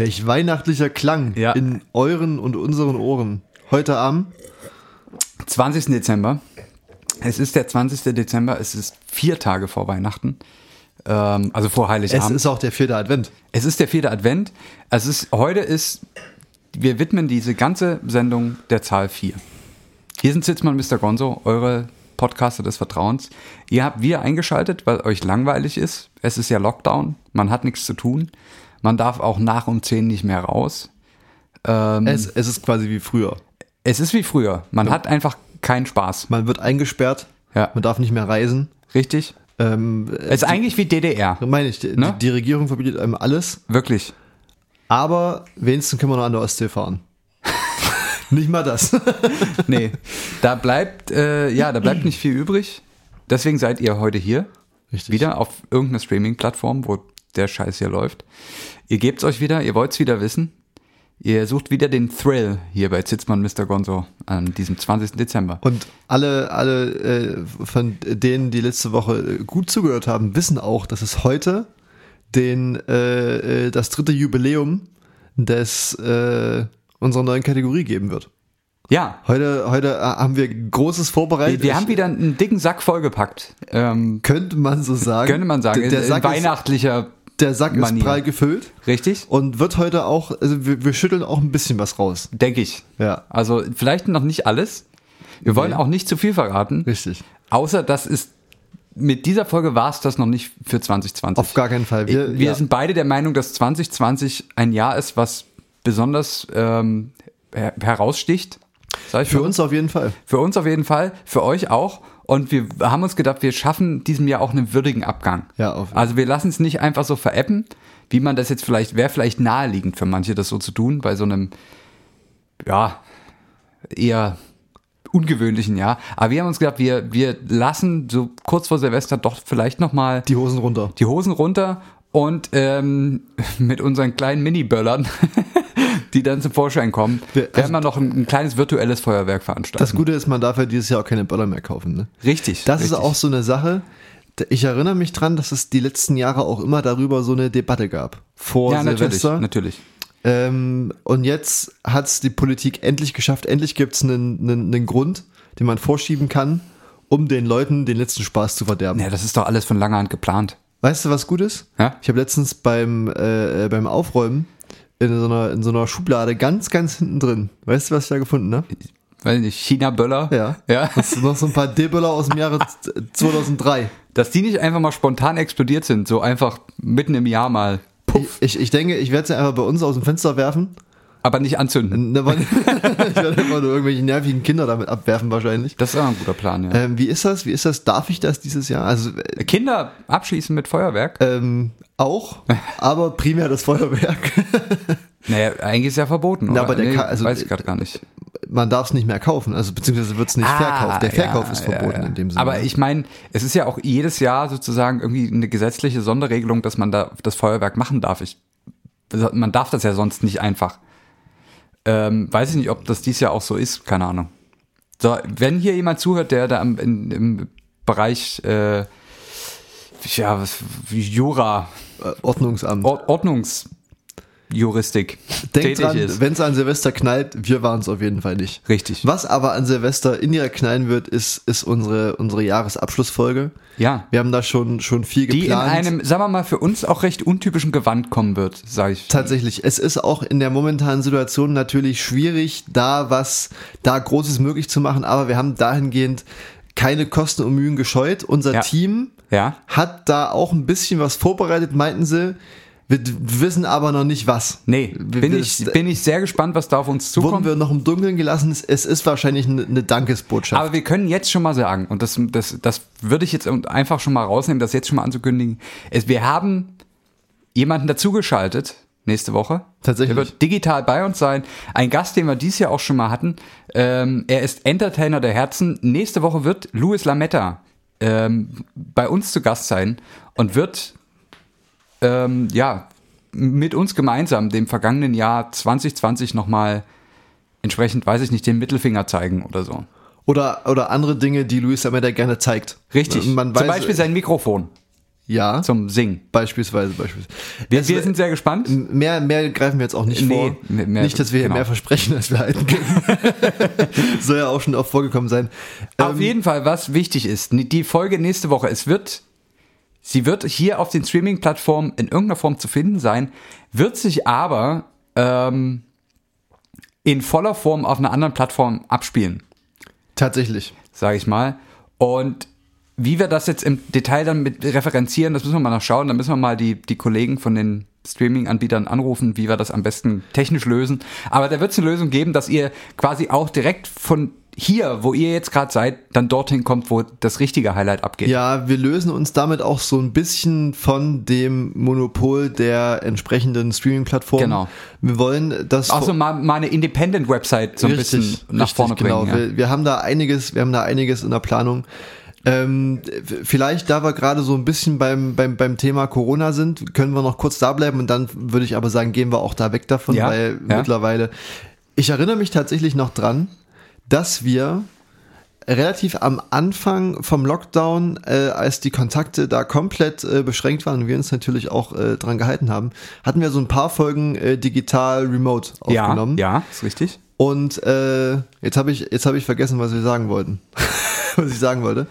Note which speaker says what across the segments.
Speaker 1: Welch weihnachtlicher Klang
Speaker 2: Ja.
Speaker 1: in euren und unseren Ohren. Heute am
Speaker 2: 20. Dezember. Es ist der 20. Dezember, es ist vier Tage vor Weihnachten. Ähm, also vor
Speaker 1: Es
Speaker 2: Heiligabend.
Speaker 1: ist auch der vierte Advent.
Speaker 2: Es ist der vierte Advent. Es ist, heute ist, wir widmen diese ganze Sendung der Zahl 4. Hier sind Sitzmann Mr. Gonzo, eure Podcaster des Vertrauens. Ihr habt wir eingeschaltet, weil euch langweilig ist. Es ist ja Lockdown, man hat nichts zu tun. Man darf auch nach um 10 nicht mehr raus. Ähm,
Speaker 1: Es, es ist quasi wie früher.
Speaker 2: es ist wie früher. Man hat einfach keinen Spaß.
Speaker 1: Man wird eingesperrt,
Speaker 2: Ja.
Speaker 1: man darf nicht mehr reisen.
Speaker 2: Richtig?
Speaker 1: Ähm,
Speaker 2: Es ist eigentlich wie DDR.
Speaker 1: meine ich, die,
Speaker 2: Ne?
Speaker 1: die Regierung verbietet einem alles,
Speaker 2: Wirklich.
Speaker 1: aber wenigstens können wir noch an der Ostsee fahren. nicht mal das.
Speaker 2: Nee, da bleibt, äh, ja, da bleibt nicht viel übrig. Deswegen seid ihr heute hier.
Speaker 1: Richtig.
Speaker 2: Wieder auf irgendeiner Streaming-Plattform, wo der Scheiß hier läuft. Ihr gebt's euch wieder, ihr wollt's wieder wissen. Ihr sucht wieder den Thrill hier bei Zitzmann Mr. Gonzo an diesem 20. Dezember.
Speaker 1: Und alle, alle äh, von denen, die letzte Woche äh, gut zugehört haben, wissen auch, dass es heute den, äh, äh, das dritte Jubiläum des äh, unserer neuen Kategorie geben wird.
Speaker 2: Ja,
Speaker 1: Heute, heute äh, haben wir Großes vorbereitet.
Speaker 2: wir, wir haben wieder einen dicken Sack vollgepackt. Ähm,
Speaker 1: könnte man so sagen.
Speaker 2: könnte man sagen,
Speaker 1: Der, der
Speaker 2: in
Speaker 1: Sack, ist,
Speaker 2: weihnachtlicher,
Speaker 1: der Sack ist
Speaker 2: Manier.
Speaker 1: prall gefüllt
Speaker 2: richtig?
Speaker 1: und wird heute auch, also wir, wir schütteln auch ein bisschen was raus.
Speaker 2: Denke ich.
Speaker 1: Ja,
Speaker 2: Also vielleicht noch nicht alles. Wir wollen
Speaker 1: Nee.
Speaker 2: auch nicht zu viel verraten.
Speaker 1: richtig.
Speaker 2: Außer das ist, mit dieser Folge war es das noch nicht für 2020.
Speaker 1: Auf gar keinen Fall. Wir,
Speaker 2: Wir
Speaker 1: ja,
Speaker 2: sind beide der Meinung, dass 2020 ein Jahr ist, was besonders ähm, her heraussticht.
Speaker 1: Für uns auf jeden Fall.
Speaker 2: Für uns auf jeden Fall, für euch auch. Und wir haben uns gedacht, wir schaffen diesem Jahr auch einen würdigen Abgang.
Speaker 1: Ja, auf-
Speaker 2: Also wir lassen es nicht einfach so veräppen, wie man das jetzt vielleicht, wäre vielleicht naheliegend für manche, das so zu tun, bei so einem, ja, eher ungewöhnlichen Jahr. Aber wir haben uns gedacht, wir, wir lassen so kurz vor Silvester doch vielleicht nochmal
Speaker 1: Die Hosen runter.
Speaker 2: die Hosen runter und ähm, mit unseren kleinen Mini-Böllern, die dann zum Vorschein kommen,
Speaker 1: Wir- also
Speaker 2: werden wir noch ein, ein kleines virtuelles Feuerwerk veranstalten.
Speaker 1: Das Gute ist, man darf ja dieses Jahr auch keine Böller mehr kaufen. Ne?
Speaker 2: richtig.
Speaker 1: Das
Speaker 2: richtig.
Speaker 1: ist auch so eine Sache. Ich erinnere mich dran, dass es die letzten Jahre auch immer darüber so eine Debatte gab. Vor
Speaker 2: ja, natürlich,
Speaker 1: Silvester.
Speaker 2: natürlich.
Speaker 1: Ähm, und jetzt hat es die Politik endlich geschafft. Endlich gibt es einen, einen, einen Grund, den man vorschieben kann, um den Leuten den letzten Spaß zu verderben.
Speaker 2: Ja, das ist doch alles von langer Hand geplant.
Speaker 1: Weißt du, was gut ist?
Speaker 2: Ja?
Speaker 1: Ich habe letztens beim, äh, beim Aufräumen in so, einer, in so einer Schublade ganz, ganz hinten drin. Weißt du, was ich da gefunden habe?
Speaker 2: Weiß nicht, China-Böller.
Speaker 1: Ja.
Speaker 2: ja.
Speaker 1: Das sind noch so ein paar D-Böller aus dem Jahre 2003.
Speaker 2: Dass die nicht einfach mal spontan explodiert sind, so einfach mitten im Jahr mal, puff,
Speaker 1: Ich, ich denke, ich werde sie einfach bei uns aus dem Fenster werfen.
Speaker 2: Aber nicht anzünden.
Speaker 1: Ne, ich werde einfach nur irgendwelche nervigen Kinder damit abwerfen wahrscheinlich.
Speaker 2: Das ist auch ein guter Plan, ja.
Speaker 1: Ähm, wie ist das? Wie ist das? Darf ich das dieses Jahr? Also äh,
Speaker 2: Kinder abschließen mit Feuerwerk?
Speaker 1: ähm, auch, aber primär das Feuerwerk.
Speaker 2: Naja, eigentlich ist ja verboten, oder?
Speaker 1: Na, aber der
Speaker 2: nee,
Speaker 1: also,
Speaker 2: weiß ich gerade gar nicht.
Speaker 1: Man darf es nicht mehr kaufen, also beziehungsweise wird es nicht verkauft. Der Verkauf
Speaker 2: Ah, ja,
Speaker 1: ist verboten
Speaker 2: ja, ja.
Speaker 1: in dem Sinne.
Speaker 2: Aber ich meine, es ist ja auch jedes Jahr sozusagen irgendwie eine gesetzliche Sonderregelung, dass man da das Feuerwerk machen darf. Ich, man darf das ja sonst nicht einfach. Ähm, weiß ich nicht, ob das dies Jahr auch so ist, keine Ahnung. So, wenn hier jemand zuhört, der da im, in, im Bereich äh, ja, Jura,
Speaker 1: Äh, Ordnungsamt.
Speaker 2: Or Ordnungsjuristik
Speaker 1: Denkt dran, wenn es an Silvester knallt, wir waren es auf jeden Fall nicht.
Speaker 2: Richtig.
Speaker 1: Was aber an Silvester in ihr knallen wird, ist, ist unsere, unsere Jahresabschlussfolge.
Speaker 2: Ja.
Speaker 1: Wir haben da schon, schon viel
Speaker 2: Die in
Speaker 1: geplant.
Speaker 2: einem, sagen wir mal, für uns auch recht untypischen Gewand kommen wird, sage ich.
Speaker 1: Tatsächlich, es ist auch in der momentanen Situation natürlich schwierig, da was, da Großes möglich zu machen, aber wir haben dahingehend keine Kosten und Mühen gescheut. Unser
Speaker 2: Ja.
Speaker 1: Team
Speaker 2: Ja.
Speaker 1: hat da auch ein bisschen was vorbereitet, meinten sie. Wir wissen aber noch nicht was.
Speaker 2: Nee, bin
Speaker 1: wir-
Speaker 2: ich, bin ich sehr gespannt, was da auf uns
Speaker 1: Wurden
Speaker 2: zukommt.
Speaker 1: wir noch im Dunkeln gelassen. Es- ist wahrscheinlich eine, Dankesbotschaft.
Speaker 2: Aber wir können jetzt schon mal sagen, und das, das, das würde ich jetzt einfach schon mal rausnehmen, das jetzt schon mal anzukündigen. Es, wir haben jemanden dazugeschaltet nächste Woche.
Speaker 1: Tatsächlich.
Speaker 2: Der wird digital bei uns sein. Ein Gast, den wir dieses Jahr auch schon mal hatten. Ähm, er ist Entertainer der Herzen. Nächste Woche wird Louis Lametta ähm, bei uns zu Gast sein und wird ähm, ja mit uns gemeinsam dem vergangenen Jahr 2020 nochmal entsprechend, weiß ich nicht, den Mittelfinger zeigen oder so.
Speaker 1: Oder, oder andere Dinge, die Luis Lametta gerne zeigt.
Speaker 2: Richtig.
Speaker 1: Man
Speaker 2: Zum
Speaker 1: weiß,
Speaker 2: Beispiel sein Mikrofon.
Speaker 1: Ja.
Speaker 2: Zum Singen.
Speaker 1: Beispielsweise, beispielsweise.
Speaker 2: Wir, wir sind sehr gespannt.
Speaker 1: Mehr, mehr greifen wir jetzt auch nicht
Speaker 2: Nee,
Speaker 1: vor.
Speaker 2: mehr-
Speaker 1: nicht, dass wir hier
Speaker 2: genau.
Speaker 1: mehr versprechen, als wir halten können. Soll ja auch schon oft vorgekommen sein.
Speaker 2: Auf
Speaker 1: Ähm,
Speaker 2: jeden Fall, was wichtig ist, die Folge nächste Woche, es wird, sie wird hier auf den Streaming-Plattformen in irgendeiner Form zu finden sein, wird sich aber ähm, in voller Form auf einer anderen Plattform abspielen,
Speaker 1: tatsächlich.
Speaker 2: sage ich mal. Und wie wir das jetzt im Detail dann mit referenzieren, das müssen wir mal noch schauen. Da müssen wir mal die, die Kollegen von den Streaming-Anbietern anrufen, wie wir das am besten technisch lösen. Aber da wird es eine Lösung geben, dass ihr quasi auch direkt von hier, wo ihr jetzt gerade seid, dann dorthin kommt, wo das richtige Highlight abgeht.
Speaker 1: Ja, wir lösen uns damit auch so ein bisschen von dem Monopol der entsprechenden Streaming-Plattformen.
Speaker 2: Genau.
Speaker 1: Wir wollen das.
Speaker 2: Also mal, mal eine Independent-Website so ein bisschen nach vorne
Speaker 1: genau.
Speaker 2: bringen. Ja.
Speaker 1: Wir, wir haben da einiges, wir haben da einiges in der Planung. Ähm, vielleicht, da wir gerade so ein bisschen beim, beim, beim Thema Corona sind, können wir noch kurz da bleiben und dann würde ich aber sagen, gehen wir auch da weg davon,
Speaker 2: Ja,
Speaker 1: weil
Speaker 2: ja.
Speaker 1: mittlerweile, ich erinnere mich tatsächlich noch dran, dass wir relativ am Anfang vom Lockdown, äh, als die Kontakte da komplett äh, beschränkt waren und wir uns natürlich auch äh, dran gehalten haben, hatten wir so ein paar Folgen äh, digital remote
Speaker 2: ja,
Speaker 1: aufgenommen.
Speaker 2: ja, ist richtig.
Speaker 1: Und äh, jetzt habe ich jetzt habe ich vergessen, was wir sagen wollten. was ich sagen wollte.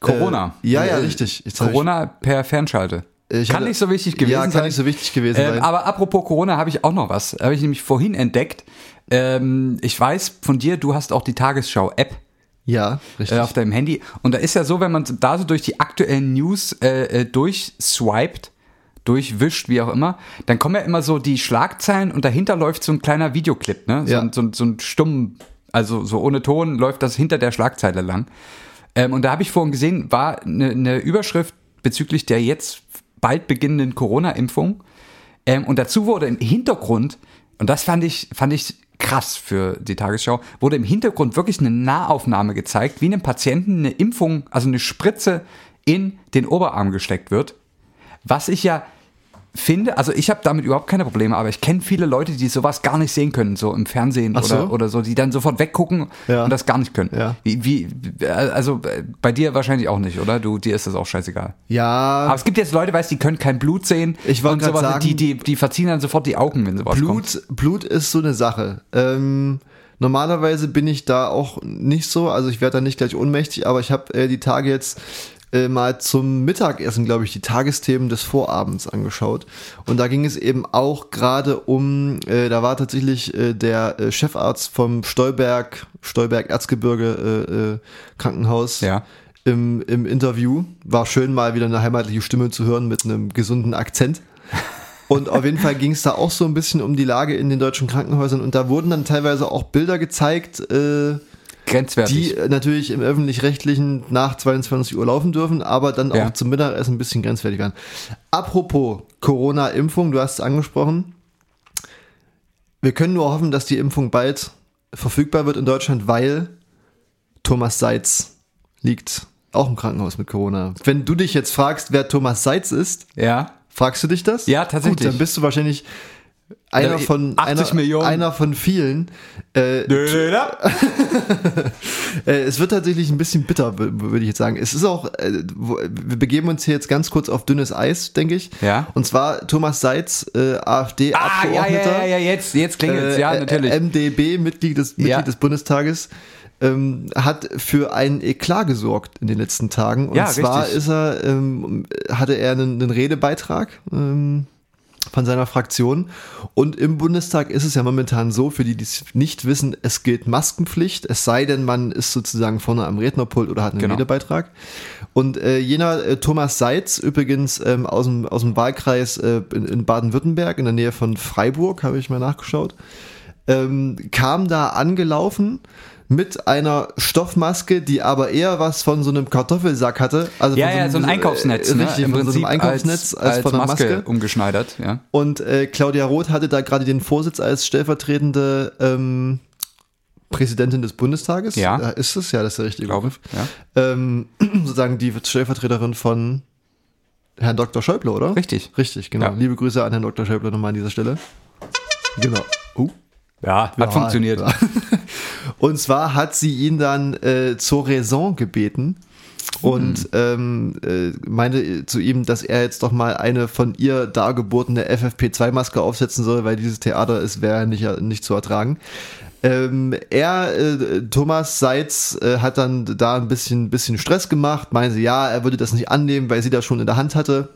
Speaker 2: Corona.
Speaker 1: Äh, ja, ja, richtig. Jetzt hab
Speaker 2: Corona per Fernschalte.
Speaker 1: Ich,
Speaker 2: kann
Speaker 1: hatte-
Speaker 2: nicht so wichtig gewesen
Speaker 1: ja, kann
Speaker 2: sein.
Speaker 1: nicht so wichtig gewesen
Speaker 2: Ähm,
Speaker 1: sein.
Speaker 2: aber apropos Corona habe ich auch noch was. Habe ich nämlich vorhin entdeckt. Ähm, ich weiß von dir, du hast auch die Tagesschau-App
Speaker 1: ja, richtig.
Speaker 2: äh, auf deinem Handy. Und da ist ja so, wenn man da so durch die aktuellen News äh, äh, durchswiped, durchwischt, wie auch immer, dann kommen ja immer so die Schlagzeilen und dahinter läuft so ein kleiner Videoclip, ne? So,
Speaker 1: Ja.
Speaker 2: ein, so, so ein stumm, also so ohne Ton läuft das hinter der Schlagzeile lang. Ähm, und da habe ich vorhin gesehen, war eine, eine Überschrift bezüglich der jetzt bald beginnenden Corona-Impfung. Ähm, und dazu wurde im Hintergrund, und das fand ich, fand ich krass für die Tagesschau, wurde im Hintergrund wirklich eine Nahaufnahme gezeigt, wie einem Patienten eine Impfung, also eine Spritze in den Oberarm gesteckt wird. Was ich ja finde, also ich habe damit überhaupt keine Probleme, aber ich kenne viele Leute, die sowas gar nicht sehen können, so im Fernsehen
Speaker 1: so.
Speaker 2: oder, oder so, die dann sofort weggucken
Speaker 1: Ja.
Speaker 2: und das gar nicht können.
Speaker 1: Ja.
Speaker 2: Wie, wie, also äh, bei dir wahrscheinlich auch nicht, oder? Du, dir ist das auch scheißegal.
Speaker 1: ja,
Speaker 2: Aber es gibt jetzt Leute, weißt, die können kein Blut sehen.
Speaker 1: Ich
Speaker 2: und sowas,
Speaker 1: sagen-
Speaker 2: die, die, die verziehen dann sofort die Augen, wenn sowas kommt.
Speaker 1: Blut, Blut ist so eine Sache. Ähm, normalerweise bin ich da auch nicht so, also ich werde da nicht gleich ohnmächtig, aber ich habe äh, die Tage jetzt äh, mal zum Mittagessen, glaube ich, die Tagesthemen des Vorabends angeschaut. Und da ging es eben auch gerade um, äh, da war tatsächlich äh, der äh, Chefarzt vom Stolberg, Stolberg Erzgebirge äh, äh, Krankenhaus
Speaker 2: Ja.
Speaker 1: im, im Interview. War schön mal wieder eine heimatliche Stimme zu hören mit einem gesunden Akzent. Und auf jeden Fall ging es da auch so ein bisschen um die Lage in den deutschen Krankenhäusern und da wurden dann teilweise auch Bilder gezeigt, äh,
Speaker 2: Grenzwertig.
Speaker 1: die äh, natürlich im öffentlich-rechtlichen nach 22 Uhr laufen dürfen, aber dann
Speaker 2: Ja.
Speaker 1: auch zum Mittagessen ein bisschen grenzwertig waren. Apropos Corona-Impfung, du hast es angesprochen. Wir können nur hoffen, dass die Impfung bald verfügbar wird in Deutschland, weil Thomas Seitz liegt auch im Krankenhaus mit Corona. Wenn du dich jetzt fragst, wer Thomas Seitz ist,
Speaker 2: ja.
Speaker 1: Fragst du dich das?
Speaker 2: Ja, tatsächlich.
Speaker 1: Gut, dann bist du wahrscheinlich einer
Speaker 2: Ja,
Speaker 1: von
Speaker 2: 80
Speaker 1: einer,
Speaker 2: Millionen.
Speaker 1: einer von vielen. Äh, äh, es wird tatsächlich ein bisschen bitter, würde ich jetzt sagen. Es ist auch, äh, wir begeben uns hier jetzt ganz kurz auf dünnes Eis, denke ich.
Speaker 2: Ja.
Speaker 1: Und zwar Thomas Seitz, äh,
Speaker 2: Ah, ja, ja,
Speaker 1: AfD-Abgeordneter.
Speaker 2: ja, ja, jetzt, jetzt klingelt's, ja,
Speaker 1: äh,
Speaker 2: natürlich.
Speaker 1: MdB, Mitglied des, Mitglied
Speaker 2: Ja.
Speaker 1: des Bundestages, ähm, hat für einen Eklat gesorgt in den letzten Tagen. Und
Speaker 2: Ja,
Speaker 1: zwar
Speaker 2: richtig.
Speaker 1: ist er, ähm, hatte er einen, einen Redebeitrag ähm, von seiner Fraktion. Und im Bundestag ist es ja momentan so, für die, die es nicht wissen, es gilt Maskenpflicht, es sei denn, man ist sozusagen vorne am Rednerpult oder hat einen
Speaker 2: Genau.
Speaker 1: Redebeitrag. Und äh, jener äh, Thomas Seitz, übrigens ähm, aus, dem, aus dem Wahlkreis äh, in, in Baden-Württemberg, in der Nähe von Freiburg, habe ich mal nachgeschaut, ähm, kam da angelaufen mit einer Stoffmaske, die aber eher was von so einem Kartoffelsack hatte. Also
Speaker 2: ja,
Speaker 1: von
Speaker 2: ja, so ein
Speaker 1: äh,
Speaker 2: Einkaufsnetz, ne?
Speaker 1: Richtig,
Speaker 2: Im
Speaker 1: von so
Speaker 2: Prinzip
Speaker 1: einem Einkaufsnetz als,
Speaker 2: als,
Speaker 1: von einer
Speaker 2: Maske,
Speaker 1: Maske.
Speaker 2: umgeschneidert, ja.
Speaker 1: Und äh, Claudia Roth hatte da gerade den Vorsitz als stellvertretende ähm, Präsidentin des Bundestages.
Speaker 2: Ja.
Speaker 1: Äh, Ist es? Ja, das ist der richtige
Speaker 2: Glaube
Speaker 1: Begriff.
Speaker 2: ja.
Speaker 1: Ähm, sozusagen die Stellvertreterin von Herrn Dr. Schäuble, oder?
Speaker 2: Richtig.
Speaker 1: Richtig, genau.
Speaker 2: Ja.
Speaker 1: Liebe Grüße an Herrn Dr. Schäuble nochmal an dieser Stelle. Genau. Uh.
Speaker 2: Ja, hat
Speaker 1: Ja,
Speaker 2: funktioniert.
Speaker 1: ja. Und zwar hat sie ihn dann äh, zur Raison gebeten und ähm, äh, meinte zu ihm, dass er jetzt doch mal eine von ihr dargebotene FFP2-Maske aufsetzen soll, weil dieses Theater ist, wäre nicht, nicht zu ertragen. Ähm, er, äh, Thomas Seitz, äh, hat dann da ein bisschen, bisschen Stress gemacht, meinte, ja, er würde das nicht annehmen, weil sie das schon in der Hand hatte.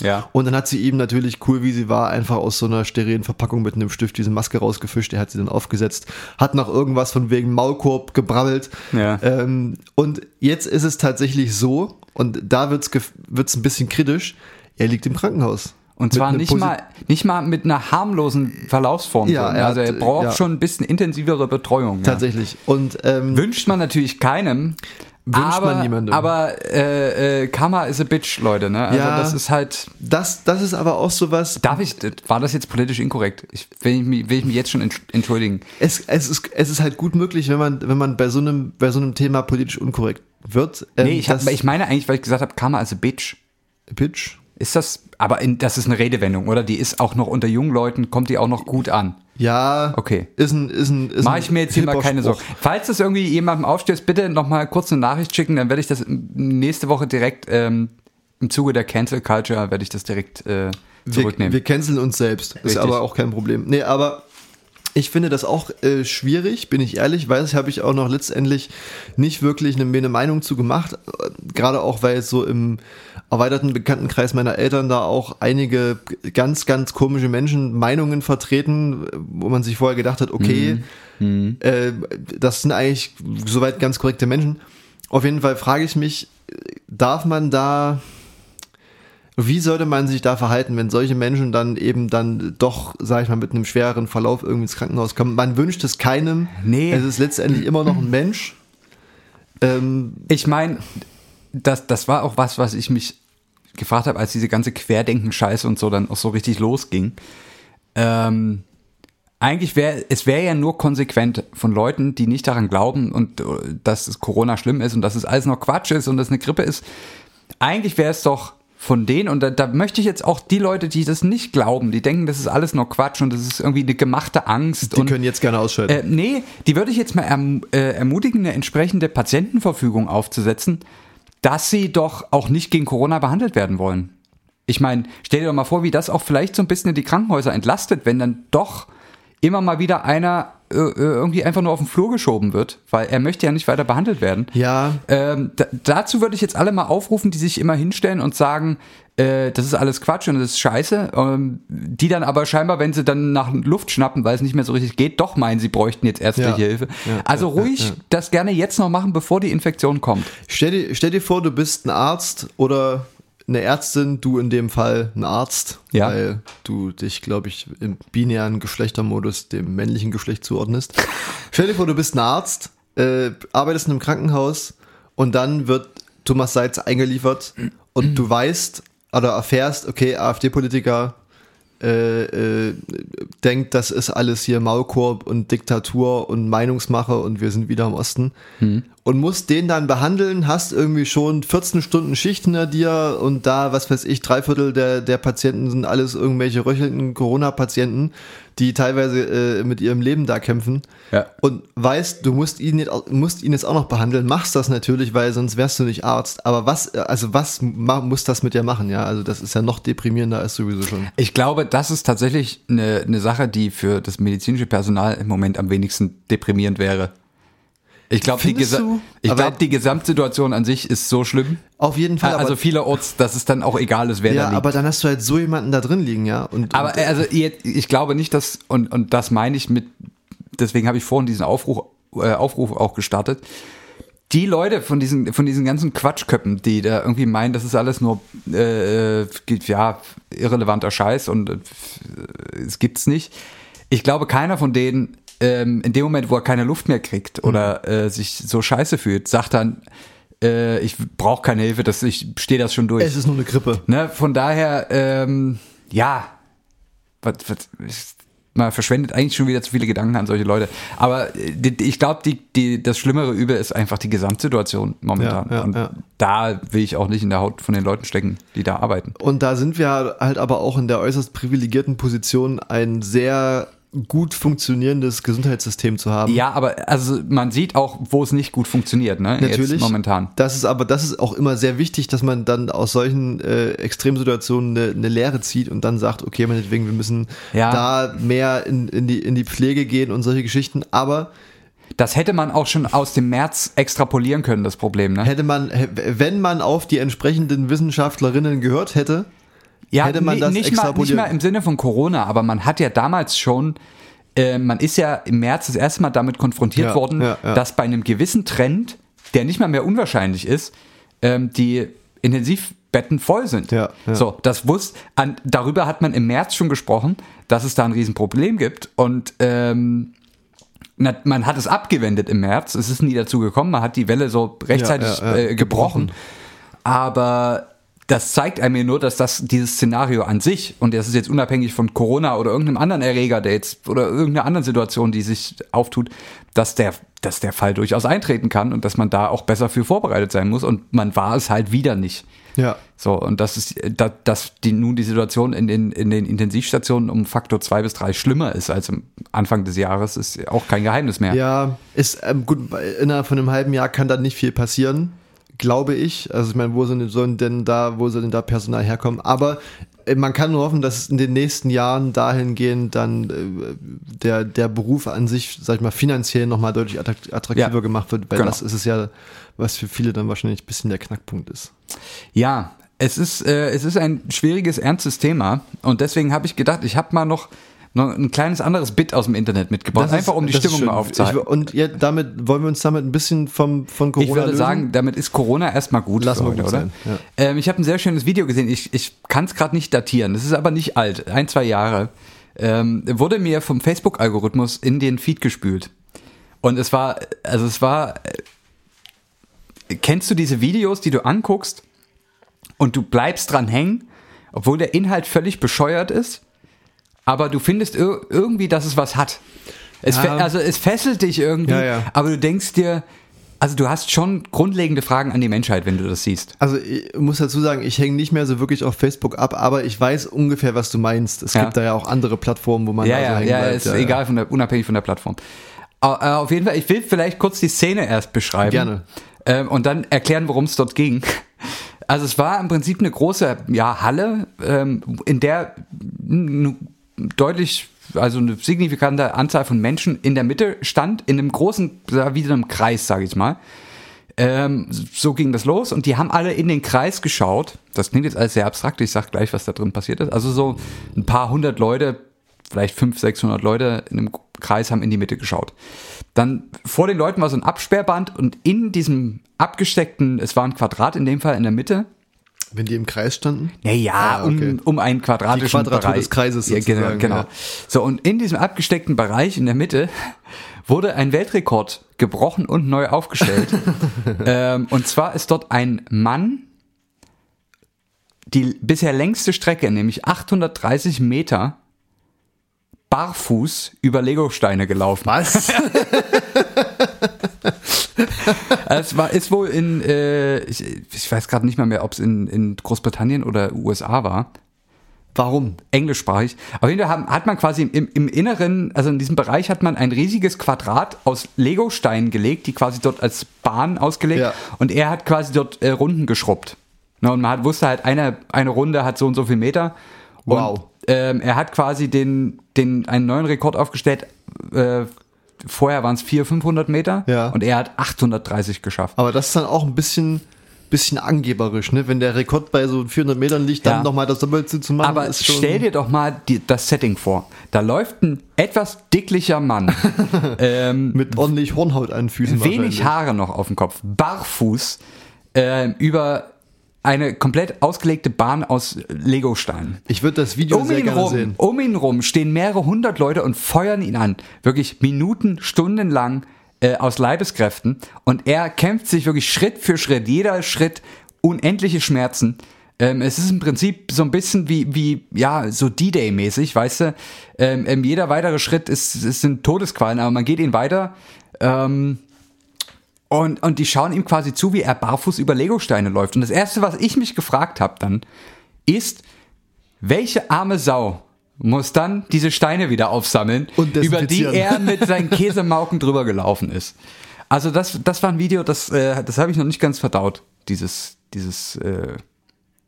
Speaker 2: Ja.
Speaker 1: Und dann hat sie ihm natürlich, cool wie sie war, einfach aus so einer sterilen Verpackung mit einem Stift diese Maske rausgefischt. Er hat sie dann aufgesetzt, hat noch irgendwas von wegen Maulkorb gebrabbelt.
Speaker 2: Ja.
Speaker 1: Ähm, und jetzt ist es tatsächlich so, und da wird's gef- wird's ein bisschen kritisch, er liegt im Krankenhaus.
Speaker 2: Und zwar nicht
Speaker 1: Posi-
Speaker 2: mal, nicht mal mit einer harmlosen Verlaufsform.
Speaker 1: Ja, er
Speaker 2: also er braucht
Speaker 1: ja.
Speaker 2: schon ein bisschen intensivere Betreuung. Ja.
Speaker 1: Tatsächlich. Und ähm,
Speaker 2: Wünscht man natürlich keinem.
Speaker 1: Wünscht
Speaker 2: aber,
Speaker 1: man niemandem.
Speaker 2: Aber äh, äh, Karma is a bitch, Leute. Ne? Also
Speaker 1: Ja.
Speaker 2: das ist halt.
Speaker 1: das, das ist aber auch sowas,
Speaker 2: Darf ich, war das jetzt politisch inkorrekt? Ich, will, ich mich, will ich mich jetzt schon entsch- entschuldigen.
Speaker 1: es, es, ist, es ist halt gut möglich, wenn man, wenn man bei so einem, bei so einem Thema politisch unkorrekt wird. Ähm,
Speaker 2: Nee, ich, hab, ich meine eigentlich, weil ich gesagt habe, Karma is a bitch.
Speaker 1: Bitch.
Speaker 2: Ist das, aber in, das ist eine Redewendung, oder? Die ist auch noch unter jungen Leuten, kommt die auch noch gut an.
Speaker 1: Ja.
Speaker 2: Okay.
Speaker 1: Ist ein, ist ein, ist
Speaker 2: Mache
Speaker 1: ein
Speaker 2: ich mir jetzt hier mal keine. Sorgen. Falls das irgendwie jemandem aufstößt, bitte noch mal kurz eine Nachricht schicken, dann werde ich das nächste Woche direkt ähm, im Zuge der Cancel Culture werde ich das direkt äh,
Speaker 1: Wir,
Speaker 2: zurücknehmen.
Speaker 1: wir canceln uns selbst. Ist
Speaker 2: Richtig.
Speaker 1: aber auch kein Problem. Nee, aber ich finde das auch äh, schwierig, bin ich ehrlich, weil es habe ich auch noch letztendlich nicht wirklich eine, eine Meinung zu gemacht. Äh, Gerade auch, weil es so im erweiterten Bekanntenkreis meiner Eltern da auch einige ganz, ganz komische Menschen Meinungen vertreten, wo man sich vorher gedacht hat, okay, äh, das sind eigentlich soweit ganz korrekte Menschen. Auf jeden Fall frage ich mich, darf man da wie sollte man sich da verhalten, wenn solche Menschen dann eben dann doch, sag ich mal, mit einem schwereren Verlauf irgendwie ins Krankenhaus kommen? Man wünscht es keinem.
Speaker 2: Nee.
Speaker 1: Es ist letztendlich immer noch ein Mensch. Ähm,
Speaker 2: Ich meine, das, das war auch was, was ich mich gefragt habe, als diese ganze Querdenken-Scheiße und so dann auch so richtig losging. Ähm, eigentlich wäre, es wäre ja nur konsequent von Leuten, die nicht daran glauben und äh, dass es Corona schlimm ist und dass es alles noch Quatsch ist und dass es eine Grippe ist. Eigentlich wäre es doch von denen, und da, da möchte ich jetzt auch die Leute, die das nicht glauben, die denken, das ist alles nur Quatsch und das ist irgendwie eine gemachte Angst
Speaker 1: die
Speaker 2: und
Speaker 1: können jetzt gerne ausschalten.
Speaker 2: äh, nee, die würde ich jetzt mal erm äh, ermutigen, eine entsprechende Patientenverfügung aufzusetzen, dass sie doch auch nicht gegen Corona behandelt werden wollen. Ich meine, stell dir doch mal vor, wie das auch vielleicht so ein bisschen die Krankenhäuser entlastet, wenn dann doch immer mal wieder einer äh, äh, irgendwie einfach nur auf den Flur geschoben wird, weil er möchte ja nicht weiter behandelt werden.
Speaker 1: ja,
Speaker 2: Ähm, da, dazu würde ich jetzt alle mal aufrufen, die sich immer hinstellen und sagen, äh, das ist alles Quatsch und das ist scheiße. Ähm, die dann aber scheinbar, wenn sie dann nach Luft schnappen, weil es nicht mehr so richtig geht, doch meinen, sie bräuchten jetzt ärztliche
Speaker 1: Ja.
Speaker 2: Hilfe.
Speaker 1: Ja,
Speaker 2: also
Speaker 1: ja,
Speaker 2: ruhig das gerne jetzt noch machen, bevor die Infektion kommt.
Speaker 1: stell dir, stell dir vor, du bist ein Arzt oder eine Ärztin, du in dem Fall ein Arzt,
Speaker 2: Ja.
Speaker 1: weil du dich, glaube ich, im binären Geschlechtermodus dem männlichen Geschlecht zuordnest. stell dir vor, du bist ein Arzt, äh, arbeitest in einem Krankenhaus und dann wird Thomas Seitz eingeliefert und du weißt oder erfährst, okay, AfD-Politiker äh, äh, denkt, das ist alles hier Maulkorb und Diktatur und Meinungsmache und wir sind wieder im Osten. Und musst den dann behandeln, hast irgendwie schon 14 Stunden Schicht hinter dir und da, was weiß ich, drei Viertel der, der Patienten sind alles irgendwelche röchelnden Corona-Patienten, die teilweise äh, mit ihrem Leben da kämpfen
Speaker 2: Ja.
Speaker 1: und weißt, du musst ihn, jetzt, musst ihn jetzt auch noch behandeln, machst das natürlich, weil sonst wärst du nicht Arzt, aber was, also was muss das mit dir machen, ja, also das ist ja noch deprimierender als sowieso schon.
Speaker 2: Ich glaube, das ist tatsächlich eine, eine Sache, die für das medizinische Personal im Moment am wenigsten deprimierend wäre. Ich glaube, die, Gesa ich glaub, die Gesamtsituation an sich ist so schlimm.
Speaker 1: Auf jeden Fall,
Speaker 2: also vielerorts, dass es dann auch egal ist, wer da
Speaker 1: ja,
Speaker 2: liegt.
Speaker 1: aber dann hast du halt so jemanden da drin liegen, ja, und,
Speaker 2: Aber
Speaker 1: und,
Speaker 2: äh, also ich glaube nicht, dass, und, und das meine ich mit, deswegen habe ich vorhin diesen Aufruf, äh, Aufruf auch gestartet. Die Leute von diesen, von diesen ganzen Quatschköppen, die da irgendwie meinen, das ist alles nur äh, geht- ja, irrelevanter Scheiß und äh, es gibt's nicht. Ich glaube, keiner von denen ähm, in dem Moment, wo er keine Luft mehr kriegt oder äh, sich so scheiße fühlt, sagt dann, äh, ich brauche keine Hilfe, das, ich stehe das schon durch.
Speaker 1: es ist nur eine Grippe.
Speaker 2: Ne, von daher, ähm, ja, was, was, man verschwendet eigentlich schon wieder zu viele Gedanken an solche Leute. Aber äh, ich glaube, die, die, das schlimmere Übel ist einfach die Gesamtsituation momentan.
Speaker 1: Ja, ja,
Speaker 2: Und
Speaker 1: ja.
Speaker 2: da will ich auch nicht in der Haut von den Leuten stecken, die da arbeiten.
Speaker 1: Und da sind wir halt aber auch in der äußerst privilegierten Position, ein sehr gut funktionierendes Gesundheitssystem zu haben.
Speaker 2: Ja, aber also man sieht auch, wo es nicht gut funktioniert, ne?
Speaker 1: Natürlich.
Speaker 2: Jetzt momentan.
Speaker 1: Das ist aber, das ist auch immer sehr wichtig, dass man dann aus solchen äh, Extremsituationen eine, eine Lehre zieht und dann sagt, okay, meinetwegen, wir müssen
Speaker 2: Ja.
Speaker 1: da mehr in, in, die, in die Pflege gehen und solche Geschichten. Aber
Speaker 2: Das hätte man auch schon aus dem März extrapolieren können, das Problem, ne?
Speaker 1: hätte man, wenn man auf die entsprechenden Wissenschaftlerinnen gehört hätte,
Speaker 2: Ja,
Speaker 1: hätte man das
Speaker 2: nicht, mal, nicht mal im Sinne von Corona, aber man hat ja damals schon, äh, man ist ja im März das erste Mal damit konfrontiert
Speaker 1: Ja,
Speaker 2: worden,
Speaker 1: ja, ja.
Speaker 2: dass bei einem gewissen Trend, der nicht mal mehr unwahrscheinlich ist, ähm, die Intensivbetten voll sind. So, das wusste, an, darüber hat man im März schon gesprochen, dass es da ein Riesenproblem gibt und ähm, na, man hat es abgewendet im März, es ist nie dazu gekommen, man hat die Welle so rechtzeitig äh, gebrochen. Aber das zeigt einem ja nur, dass das dieses Szenario an sich, und das ist jetzt unabhängig von Corona oder irgendeinem anderen Erreger, der jetzt oder irgendeiner anderen Situation, die sich auftut, dass der, dass der Fall durchaus eintreten kann und dass man da auch besser für vorbereitet sein muss. Und man war es halt wieder nicht.
Speaker 1: ja,
Speaker 2: So, und das ist, dass, dass die, nun die Situation in den, in den Intensivstationen um Faktor zwei bis drei schlimmer ist als am Anfang des Jahres, ist auch kein Geheimnis mehr.
Speaker 1: Ja, ist ähm, gut, innerhalb von einem halben Jahr kann da nicht viel passieren, glaube ich. Also ich meine, wo sind sollen denn da, wo soll denn da Personal herkommen? Aber äh, man kann nur hoffen, dass es in den nächsten Jahren dahingehend dann äh, der, der Beruf an sich, sag ich mal, finanziell nochmal deutlich attrakt- attraktiver
Speaker 2: Ja,
Speaker 1: gemacht wird, weil
Speaker 2: genau.
Speaker 1: das ist es ja, was für viele dann wahrscheinlich ein bisschen der Knackpunkt ist.
Speaker 2: Ja, es ist, äh, es ist ein schwieriges, ernstes Thema und deswegen habe ich gedacht, ich habe mal noch, noch ein kleines anderes Bit aus dem Internet mitgebracht,
Speaker 1: Das ist-
Speaker 2: einfach um die
Speaker 1: ist
Speaker 2: Stimmung mal aufzuhalten.
Speaker 1: Ich, und ja, damit wollen wir uns damit ein bisschen vom, von Corona
Speaker 2: Ich würde
Speaker 1: lösen?
Speaker 2: sagen, damit ist Corona erstmal gut
Speaker 1: wir
Speaker 2: heute,
Speaker 1: gut
Speaker 2: oder?
Speaker 1: sein, ja.
Speaker 2: Ähm, ich habe ein sehr schönes Video gesehen. Ich, ich kann es gerade nicht datieren. Das ist aber nicht alt, ein, zwei Jahre. Ähm, wurde mir vom Facebook-Algorithmus in den Feed gespült. Und es war, also es war, äh, kennst du diese Videos, die du anguckst und du bleibst dran hängen, obwohl der Inhalt völlig bescheuert ist, aber du findest ir irgendwie, dass es was hat. Es
Speaker 1: Ja.
Speaker 2: also es fesselt dich irgendwie,
Speaker 1: Ja, ja.
Speaker 2: aber du denkst dir, also du hast schon grundlegende Fragen an die Menschheit, wenn du das siehst.
Speaker 1: Also ich muss dazu sagen, ich hänge nicht mehr so wirklich auf Facebook ab, aber ich weiß ungefähr, was du meinst. Es gibt da ja auch andere Plattformen, wo man
Speaker 2: Ja,
Speaker 1: da so
Speaker 2: ja,
Speaker 1: hängen
Speaker 2: ja,
Speaker 1: bleibt.
Speaker 2: ist
Speaker 1: ja,
Speaker 2: egal, von der, unabhängig von der Plattform. Äh, Auf jeden Fall, ich will vielleicht kurz die Szene erst beschreiben.
Speaker 1: Gerne.
Speaker 2: Ähm, und dann erklären, worum es dort ging. Also es war im Prinzip eine große ja, Halle, ähm, in der n- deutlich, also eine signifikante Anzahl von Menschen in der Mitte stand, in einem großen, wie so einem Kreis, sage ich mal. Ähm, so ging das los und die haben alle in den Kreis geschaut. Das klingt jetzt alles sehr abstrakt, ich sag gleich, was da drin passiert ist. Also so ein paar hundert Leute, vielleicht 500, 600 Leute in einem Kreis haben in die Mitte geschaut. Dann vor den Leuten war so ein Absperrband und in diesem abgesteckten, es war ein Quadrat in dem Fall in der Mitte,
Speaker 1: Wenn die im Kreis standen?
Speaker 2: naja,
Speaker 1: Ah, okay.
Speaker 2: um, um einen quadratischen
Speaker 1: Die Quadratur
Speaker 2: Bereich.
Speaker 1: des Kreises
Speaker 2: ja, genau, genau.
Speaker 1: ja.
Speaker 2: So, und in diesem abgesteckten Bereich in der Mitte wurde ein Weltrekord gebrochen und neu aufgestellt. ähm, und zwar ist dort ein Mann die bisher längste Strecke, nämlich 830 Meter, barfuß über Legosteine gelaufen.
Speaker 1: Was?
Speaker 2: Es war, ist wohl in, äh, ich, ich weiß gerade nicht mal mehr, ob es in, in Großbritannien oder USA war.
Speaker 1: Warum?
Speaker 2: englischsprachig. Auf jeden Fall haben, hat man quasi im, im Inneren, also in diesem Bereich hat man ein riesiges Quadrat aus Legosteinen gelegt, die quasi dort als Bahn ausgelegt
Speaker 1: Ja.
Speaker 2: und er hat quasi dort äh, Runden geschrubbt. Na, und man hat, wusste halt, eine, eine Runde hat so und so viel Meter.
Speaker 1: Wow.
Speaker 2: Und, ähm, er hat quasi den, den, einen neuen Rekord aufgestellt. Äh, vorher waren es 400, 500 Meter
Speaker 1: Ja.
Speaker 2: und er hat 830 geschafft.
Speaker 1: Aber das ist dann auch ein bisschen, bisschen angeberisch, ne? Wenn der Rekord bei so 400 Metern liegt, dann
Speaker 2: Ja.
Speaker 1: nochmal das Doppelte zu machen,
Speaker 2: Aber stell dir doch mal die, das Setting vor. Da läuft ein etwas dicklicher Mann, ähm,
Speaker 1: mit ordentlich Hornhaut an den Füßen
Speaker 2: wenig. Haare noch auf dem Kopf, barfuß, ähm, über eine komplett ausgelegte Bahn aus Legosteinen.
Speaker 1: Ich würde das Video
Speaker 2: Um
Speaker 1: sehr gerne
Speaker 2: rum,
Speaker 1: sehen.
Speaker 2: um ihn rum stehen mehrere hundert Leute und feuern ihn an. Wirklich Minuten, Stunden lang äh, aus Leibeskräften. Und er kämpft sich wirklich Schritt für Schritt, jeder Schritt unendliche Schmerzen. Ähm, es ist im Prinzip so ein bisschen wie, wie ja, so D-Day-mäßig, weißt du. Ähm, ähm, jeder weitere Schritt ist, ist sind Todesqualen, aber man geht ihn weiter. Ähm, und, und die schauen ihm quasi zu, wie er barfuß über Legosteine läuft. Und das Erste, was ich mich gefragt habe dann, ist, welche arme Sau muss dann diese Steine wieder aufsammeln,
Speaker 1: Und
Speaker 2: über die er mit seinen Käsemauken drüber gelaufen ist. Also das, das war ein Video, das, äh, das habe ich noch nicht ganz verdaut. Dieses, dieses, äh,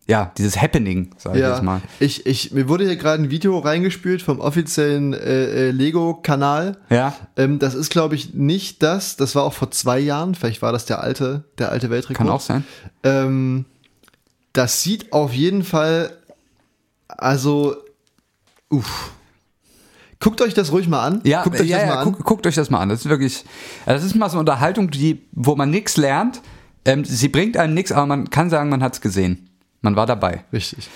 Speaker 2: ja, dieses Happening, sage ich jetzt
Speaker 1: Ja,
Speaker 2: mal.
Speaker 1: ich, ich, mir wurde hier gerade ein Video reingespült vom offiziellen äh, äh, Lego-Kanal.
Speaker 2: Ja.
Speaker 1: Ähm, das ist, glaube ich, nicht das. Das war auch vor zwei Jahren. Vielleicht war das der alte, der alte Weltrekord.
Speaker 2: Kann auch sein.
Speaker 1: Ähm, das sieht auf jeden Fall, also, uff. Guckt euch das ruhig mal an.
Speaker 2: Ja,
Speaker 1: Guckt euch
Speaker 2: ja,
Speaker 1: das
Speaker 2: ja
Speaker 1: mal an.
Speaker 2: guckt, guckt euch das mal an. Das ist wirklich, das ist mal so eine Unterhaltung, die, wo man nichts lernt. Ähm, sie bringt einem nichts, aber man kann sagen, man hat es gesehen. Man war dabei.
Speaker 1: Richtig.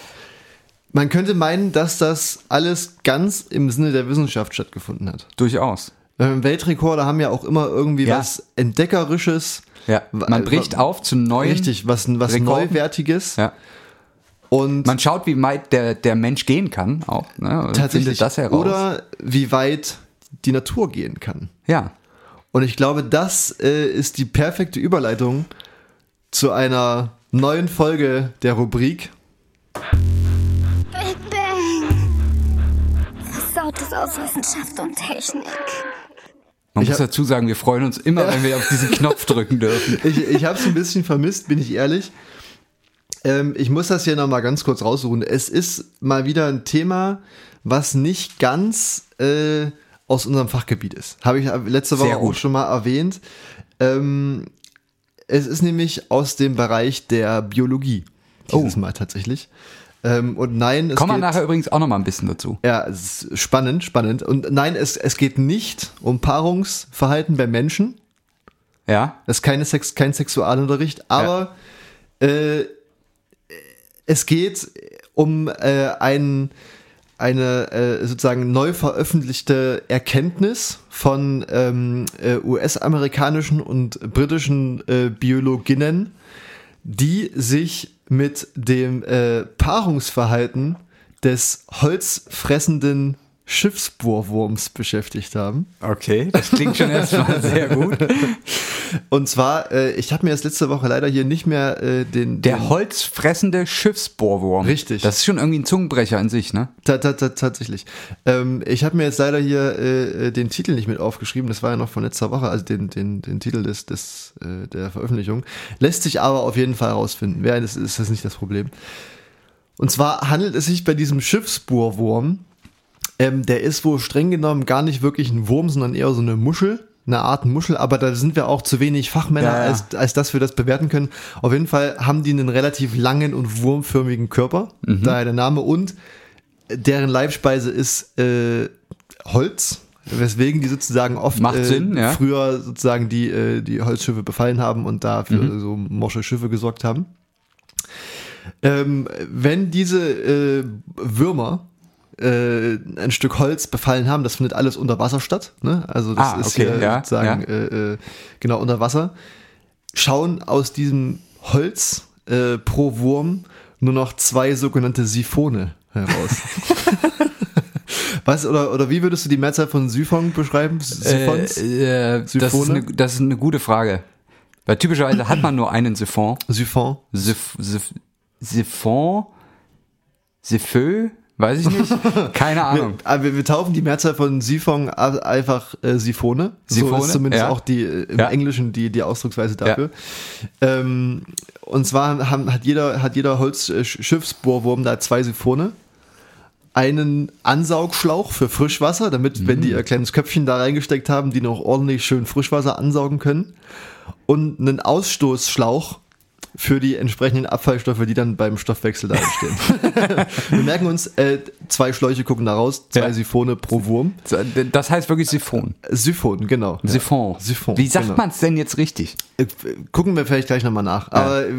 Speaker 1: Man könnte meinen, dass das alles ganz im Sinne der Wissenschaft stattgefunden hat.
Speaker 2: Durchaus.
Speaker 1: Ähm, Weltrekorde haben ja auch immer irgendwie
Speaker 2: Ja.
Speaker 1: was Entdeckerisches.
Speaker 2: Ja, man bricht auf zu neuen.
Speaker 1: Richtig, was, was
Speaker 2: Rekorden.
Speaker 1: Neuwertiges.
Speaker 2: Ja.
Speaker 1: Und
Speaker 2: Man schaut, wie weit der, der Mensch gehen kann, auch. Ne?
Speaker 1: tatsächlich,
Speaker 2: das heraus.
Speaker 1: oder wie weit die Natur gehen kann.
Speaker 2: ja.
Speaker 1: Und ich glaube, das äh, ist die perfekte Überleitung zu einer neuen Folge der Rubrik.
Speaker 3: Big Bang. Versautes aus Wissenschaft und Technik.
Speaker 2: Man
Speaker 1: Ich
Speaker 2: muss dazu sagen, wir freuen uns immer, wenn wir auf diesen Knopf drücken dürfen.
Speaker 1: Ich, ich habe es ein bisschen vermisst, bin ich ehrlich. Ähm, ich muss das hier nochmal ganz kurz raussuchen. Es ist mal wieder ein Thema, was nicht ganz äh, aus unserem Fachgebiet ist. Habe ich letzte Woche auch schon mal erwähnt. Ähm, es ist nämlich aus dem Bereich der Biologie. Dieses Mal tatsächlich. Ähm, und nein, es
Speaker 2: Kommen wir nachher übrigens auch noch mal ein bisschen dazu.
Speaker 1: Ja, es ist spannend, spannend. Und nein, es, es geht nicht um Paarungsverhalten bei Menschen.
Speaker 2: Ja?
Speaker 1: Das ist keine Sex, kein Sexualunterricht, aber äh, es geht um äh, ein, eine äh, sozusagen neu veröffentlichte Erkenntnis von ähm, äh, US-amerikanischen und britischen äh, Biologinnen, die sich mit dem äh, Paarungsverhalten des holzfressenden Schiffsbohrwurms beschäftigt haben.
Speaker 2: Okay, das klingt schon erstmal sehr gut.
Speaker 1: Und zwar, äh, ich habe mir jetzt letzte Woche leider hier nicht mehr äh, den,
Speaker 2: Der
Speaker 1: den
Speaker 2: holzfressende Schiffsbohrwurm.
Speaker 1: Richtig.
Speaker 2: Das ist schon irgendwie ein Zungenbrecher in sich, ne?
Speaker 1: ta ta ta tatsächlich. Ähm, ich habe mir jetzt leider hier äh, den Titel nicht mit aufgeschrieben. Das war ja noch von letzter Woche, also den den den Titel des des äh, der Veröffentlichung. Lässt sich aber auf jeden Fall herausfinden. Wer das ist, das nicht das Problem. Und zwar handelt es sich bei diesem Schiffsbohrwurm, ähm, der ist wohl streng genommen gar nicht wirklich ein Wurm, sondern eher so eine Muschel, eine Art Muschel, aber da sind wir auch zu wenig Fachmänner,
Speaker 2: Ja, ja.
Speaker 1: Als, als dass wir das bewerten können. Auf jeden Fall haben die einen relativ langen und wurmförmigen Körper,
Speaker 2: Mhm.
Speaker 1: daher der Name, und deren Leibspeise ist äh, Holz, weswegen die sozusagen oft äh,
Speaker 2: Sinn, ja.
Speaker 1: früher sozusagen die, äh, die Holzschiffe befallen haben und dafür
Speaker 2: Mhm.
Speaker 1: so morsche Schiffe gesorgt haben. Ähm, wenn diese äh, Würmer äh, ein Stück Holz befallen haben, das findet alles unter Wasser statt. Ne? Also das
Speaker 2: Ah,
Speaker 1: ist
Speaker 2: okay,
Speaker 1: hier
Speaker 2: ja,
Speaker 1: sozusagen
Speaker 2: ja.
Speaker 1: Äh, äh, genau unter Wasser. Schauen aus diesem Holz äh, pro Wurm nur noch zwei sogenannte Siphone heraus. Was oder oder wie würdest du die Mehrzahl von Siphon beschreiben? Siphons?
Speaker 2: Äh, äh, das, ist eine, das ist eine gute Frage. Weil typischerweise hat man nur einen Siphon.
Speaker 1: Siphon?
Speaker 2: Sif, Sif, Siphon? Siphö? Weiß ich nicht. Keine Ahnung.
Speaker 1: Wir, wir, wir taufen die Mehrzahl von Siphon einfach äh, Siphone. so
Speaker 2: Siphone,
Speaker 1: ist zumindest
Speaker 2: ja.
Speaker 1: auch die äh, im
Speaker 2: Ja.
Speaker 1: Englischen die, die Ausdrucksweise dafür. Ähm, und zwar haben, hat jeder, hat jeder Holzschiffsbohrwurm da zwei Siphone. Einen Ansaugschlauch für Frischwasser, damit, wenn
Speaker 2: Mhm.
Speaker 1: die ihr kleines Köpfchen da reingesteckt haben, die noch ordentlich schön Frischwasser ansaugen können. Und einen Ausstoßschlauch für die entsprechenden Abfallstoffe, die dann beim Stoffwechsel da entstehen. Wir merken uns, äh, zwei Schläuche gucken da raus, zwei
Speaker 2: Ja.
Speaker 1: Siphone pro Wurm.
Speaker 2: Das heißt wirklich Siphon.
Speaker 1: Siphon, genau. Ja.
Speaker 2: Siphon.
Speaker 1: Siphon,
Speaker 2: Wie sagt
Speaker 1: genau.
Speaker 2: man es denn jetzt richtig?
Speaker 1: Äh, Gucken wir vielleicht gleich nochmal nach. Aber äh,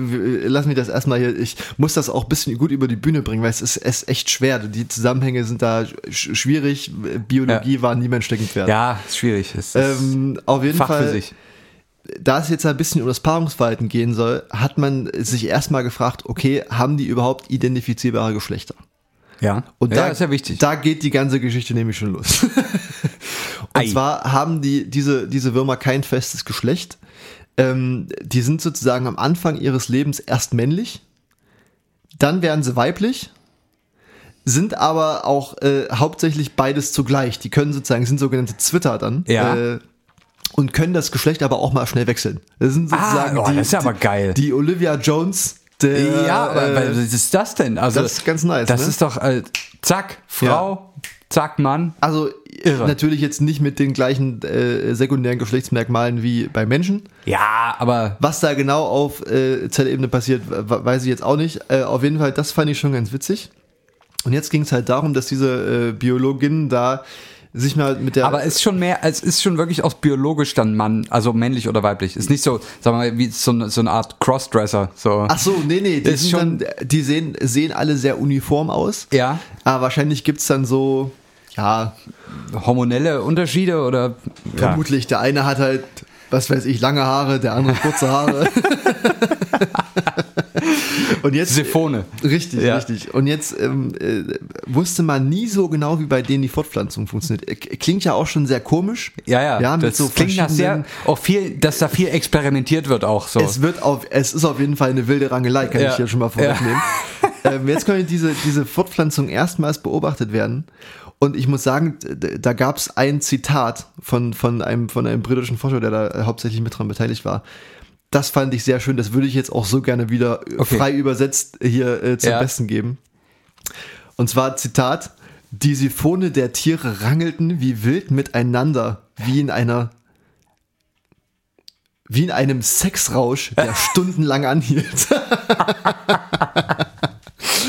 Speaker 1: lass mich das erstmal hier. Ich muss das auch ein bisschen gut über die Bühne bringen, weil es ist, es ist echt schwer. Die Zusammenhänge sind da sch schwierig. Biologie war nie mein Steckenpferd.
Speaker 2: Ja, ist schwierig. Es ist
Speaker 1: Ähm, auf jeden
Speaker 2: Fach
Speaker 1: Fall.
Speaker 2: für sich.
Speaker 1: Da es jetzt ein bisschen um das Paarungsverhalten gehen soll, hat man sich erstmal gefragt, okay, haben die überhaupt identifizierbare Geschlechter?
Speaker 2: Ja.
Speaker 1: Und
Speaker 2: ja,
Speaker 1: da,
Speaker 2: ist ja wichtig.
Speaker 1: Da geht die ganze Geschichte nämlich schon los. Und
Speaker 2: Ei.
Speaker 1: zwar haben die, diese, diese Würmer kein festes Geschlecht. Ähm, die sind sozusagen am Anfang ihres Lebens erst männlich, dann werden sie weiblich, sind aber auch äh, hauptsächlich beides zugleich. Die können sozusagen, sind sogenannte Zwitter dann.
Speaker 2: Ja.
Speaker 1: Äh, und können das Geschlecht aber auch mal schnell wechseln. Das sind sozusagen
Speaker 2: oh,
Speaker 1: die,
Speaker 2: das ist ja aber
Speaker 1: die,
Speaker 2: geil.
Speaker 1: die Olivia Jones der,
Speaker 2: ja, aber
Speaker 1: äh,
Speaker 2: was ist das denn? Also,
Speaker 1: das ist ganz nice,
Speaker 2: Das
Speaker 1: ne?
Speaker 2: ist doch, äh, zack, Frau, zack, Mann.
Speaker 1: Also
Speaker 2: Irre.
Speaker 1: natürlich jetzt nicht mit den gleichen äh, sekundären Geschlechtsmerkmalen wie bei Menschen.
Speaker 2: Ja, aber
Speaker 1: Was da genau auf äh, Zellebene passiert, we- weiß ich jetzt auch nicht. Äh, auf jeden Fall, das fand ich schon ganz witzig. Und jetzt ging es halt darum, dass diese äh, Biologinnen da sich mal mit der
Speaker 2: Aber es ist schon mehr, es ist schon wirklich auch biologisch dann Mann, also männlich oder weiblich. Ist nicht so, sagen wir mal, wie so, eine- so eine Art Crossdresser. So.
Speaker 1: Ach so, nee, nee, die,
Speaker 2: Ist schon-
Speaker 1: dann, die sehen, sehen alle sehr uniform aus.
Speaker 2: Ja.
Speaker 1: Aber wahrscheinlich gibt's dann so, ja,
Speaker 2: Hormonelle Unterschiede oder ja.
Speaker 1: vermutlich, der eine hat halt, was weiß ich, lange Haare, der andere kurze Haare. Und jetzt
Speaker 2: Siphone.
Speaker 1: Richtig,
Speaker 2: Ja.
Speaker 1: richtig. Und jetzt ähm, äh, wusste man nie so genau, wie bei denen die Fortpflanzung funktioniert. Klingt ja auch schon sehr komisch.
Speaker 2: Ja, ja,
Speaker 1: ja mit
Speaker 2: das
Speaker 1: so
Speaker 2: klingt nach sehr, auch viel, dass da viel experimentiert wird auch so.
Speaker 1: Es wird auf, es ist auf jeden Fall eine wilde Rangelei, kann
Speaker 2: Ja.
Speaker 1: ich hier schon mal vorwegnehmen. ähm, jetzt können diese, diese Fortpflanzung erstmals beobachtet werden. Und ich muss sagen, da gab es ein Zitat von, von, einem, von einem britischen Forscher, der da äh, hauptsächlich mit dran beteiligt war. Das fand ich sehr schön. Das würde ich jetzt auch so gerne wieder äh,
Speaker 2: Okay.
Speaker 1: frei übersetzt hier äh, zum
Speaker 2: Ja.
Speaker 1: Besten geben. Und zwar Zitat: Die Siphone der Tiere rangelten wie wild miteinander, wie in einer wie in einem Sexrausch, der stundenlang anhielt.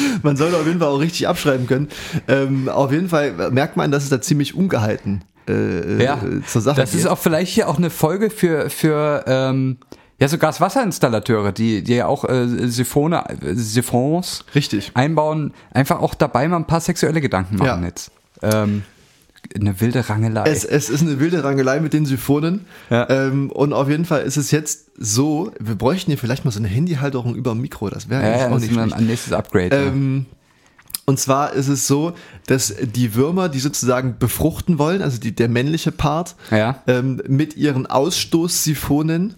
Speaker 1: man sollte auf jeden Fall auch richtig abschreiben können. Ähm, auf jeden Fall merkt man, dass es da ziemlich ungehalten äh,
Speaker 2: ja,
Speaker 1: äh, zur Sache
Speaker 2: das
Speaker 1: geht.
Speaker 2: ist auch vielleicht hier auch eine Folge für, für ähm, ja, so Gaswasserinstallateure, die, die ja auch äh, Siphone, äh, Siphons
Speaker 1: Richtig.
Speaker 2: einbauen, einfach auch dabei mal ein paar sexuelle Gedanken machen
Speaker 1: Ja.
Speaker 2: jetzt. Ähm, eine wilde Rangelei.
Speaker 1: Es, es ist eine wilde Rangelei mit den Syphonen.
Speaker 2: Ja.
Speaker 1: Ähm, und auf jeden Fall ist es jetzt so, wir bräuchten hier vielleicht mal so eine Handyhalterung über dem Mikro, das wäre
Speaker 2: ja, ja,
Speaker 1: auch
Speaker 2: das
Speaker 1: nicht schlecht.
Speaker 2: ein nächstes Upgrade.
Speaker 1: Ähm, und zwar ist es so, dass die Würmer, die sozusagen befruchten wollen, also die, der männliche Part, ähm, mit ihren Ausstoßsiphonen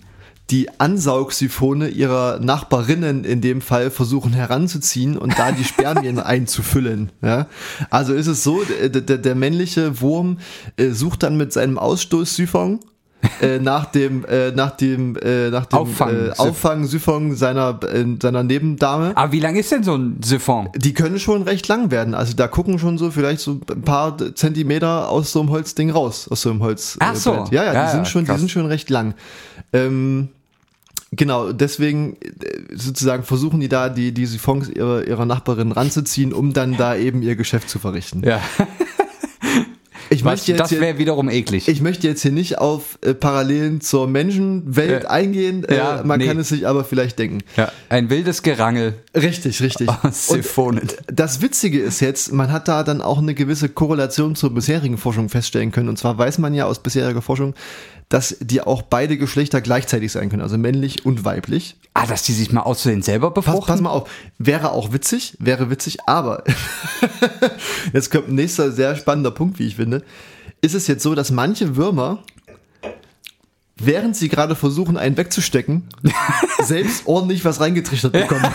Speaker 1: die Ansaugsifone ihrer Nachbarinnen in dem Fall versuchen heranzuziehen und da die Spermien einzufüllen. Ja? Also ist es so, der, männliche Wurm äh, sucht dann mit seinem Ausstoßsiphon äh, nach dem äh, nach dem äh, nach dem
Speaker 2: Auffang-
Speaker 1: äh, Auffangsiphon seiner äh, seiner Nebendame.
Speaker 2: Aber wie lang ist denn so ein Siphon?
Speaker 1: Die können schon recht lang werden. Also da gucken schon so vielleicht so ein paar Zentimeter aus so einem Holzding raus, aus so einem Holz.
Speaker 2: Ach so.
Speaker 1: Brett. Ja, ja,
Speaker 2: Ja,
Speaker 1: die sind
Speaker 2: ja,
Speaker 1: schon, die sind schon recht lang. Ähm, genau, deswegen äh, sozusagen versuchen die da die, die Siphons ihrer, ihrer Nachbarin ranzuziehen, um dann da eben ihr Geschäft zu verrichten.
Speaker 2: Ja,
Speaker 1: Ich
Speaker 2: was,
Speaker 1: möchte jetzt
Speaker 2: das
Speaker 1: hier,
Speaker 2: wäre wiederum eklig.
Speaker 1: ich möchte jetzt hier nicht auf äh, Parallelen zur Menschenwelt
Speaker 2: Äh,
Speaker 1: eingehen. Äh,
Speaker 2: ja,
Speaker 1: man
Speaker 2: nee.
Speaker 1: kann es sich aber vielleicht denken.
Speaker 2: ja, ein wildes Gerangel
Speaker 1: Richtig, richtig. Und. Das Witzige ist jetzt, man hat da dann auch eine gewisse Korrelation zur bisherigen Forschung feststellen können. Und zwar weiß man ja aus bisheriger Forschung, dass die auch beide Geschlechter gleichzeitig sein können, also männlich und weiblich.
Speaker 2: Ah, dass die sich mal auszusehen selber
Speaker 1: Pass,
Speaker 2: befruchten?
Speaker 1: pass mal auf, wäre auch witzig, wäre witzig, aber jetzt kommt ein nächster sehr spannender Punkt, wie ich finde. Ist es jetzt so, dass manche Würmer, während sie gerade versuchen, einen wegzustecken, selbst ordentlich was reingetrichtert bekommen?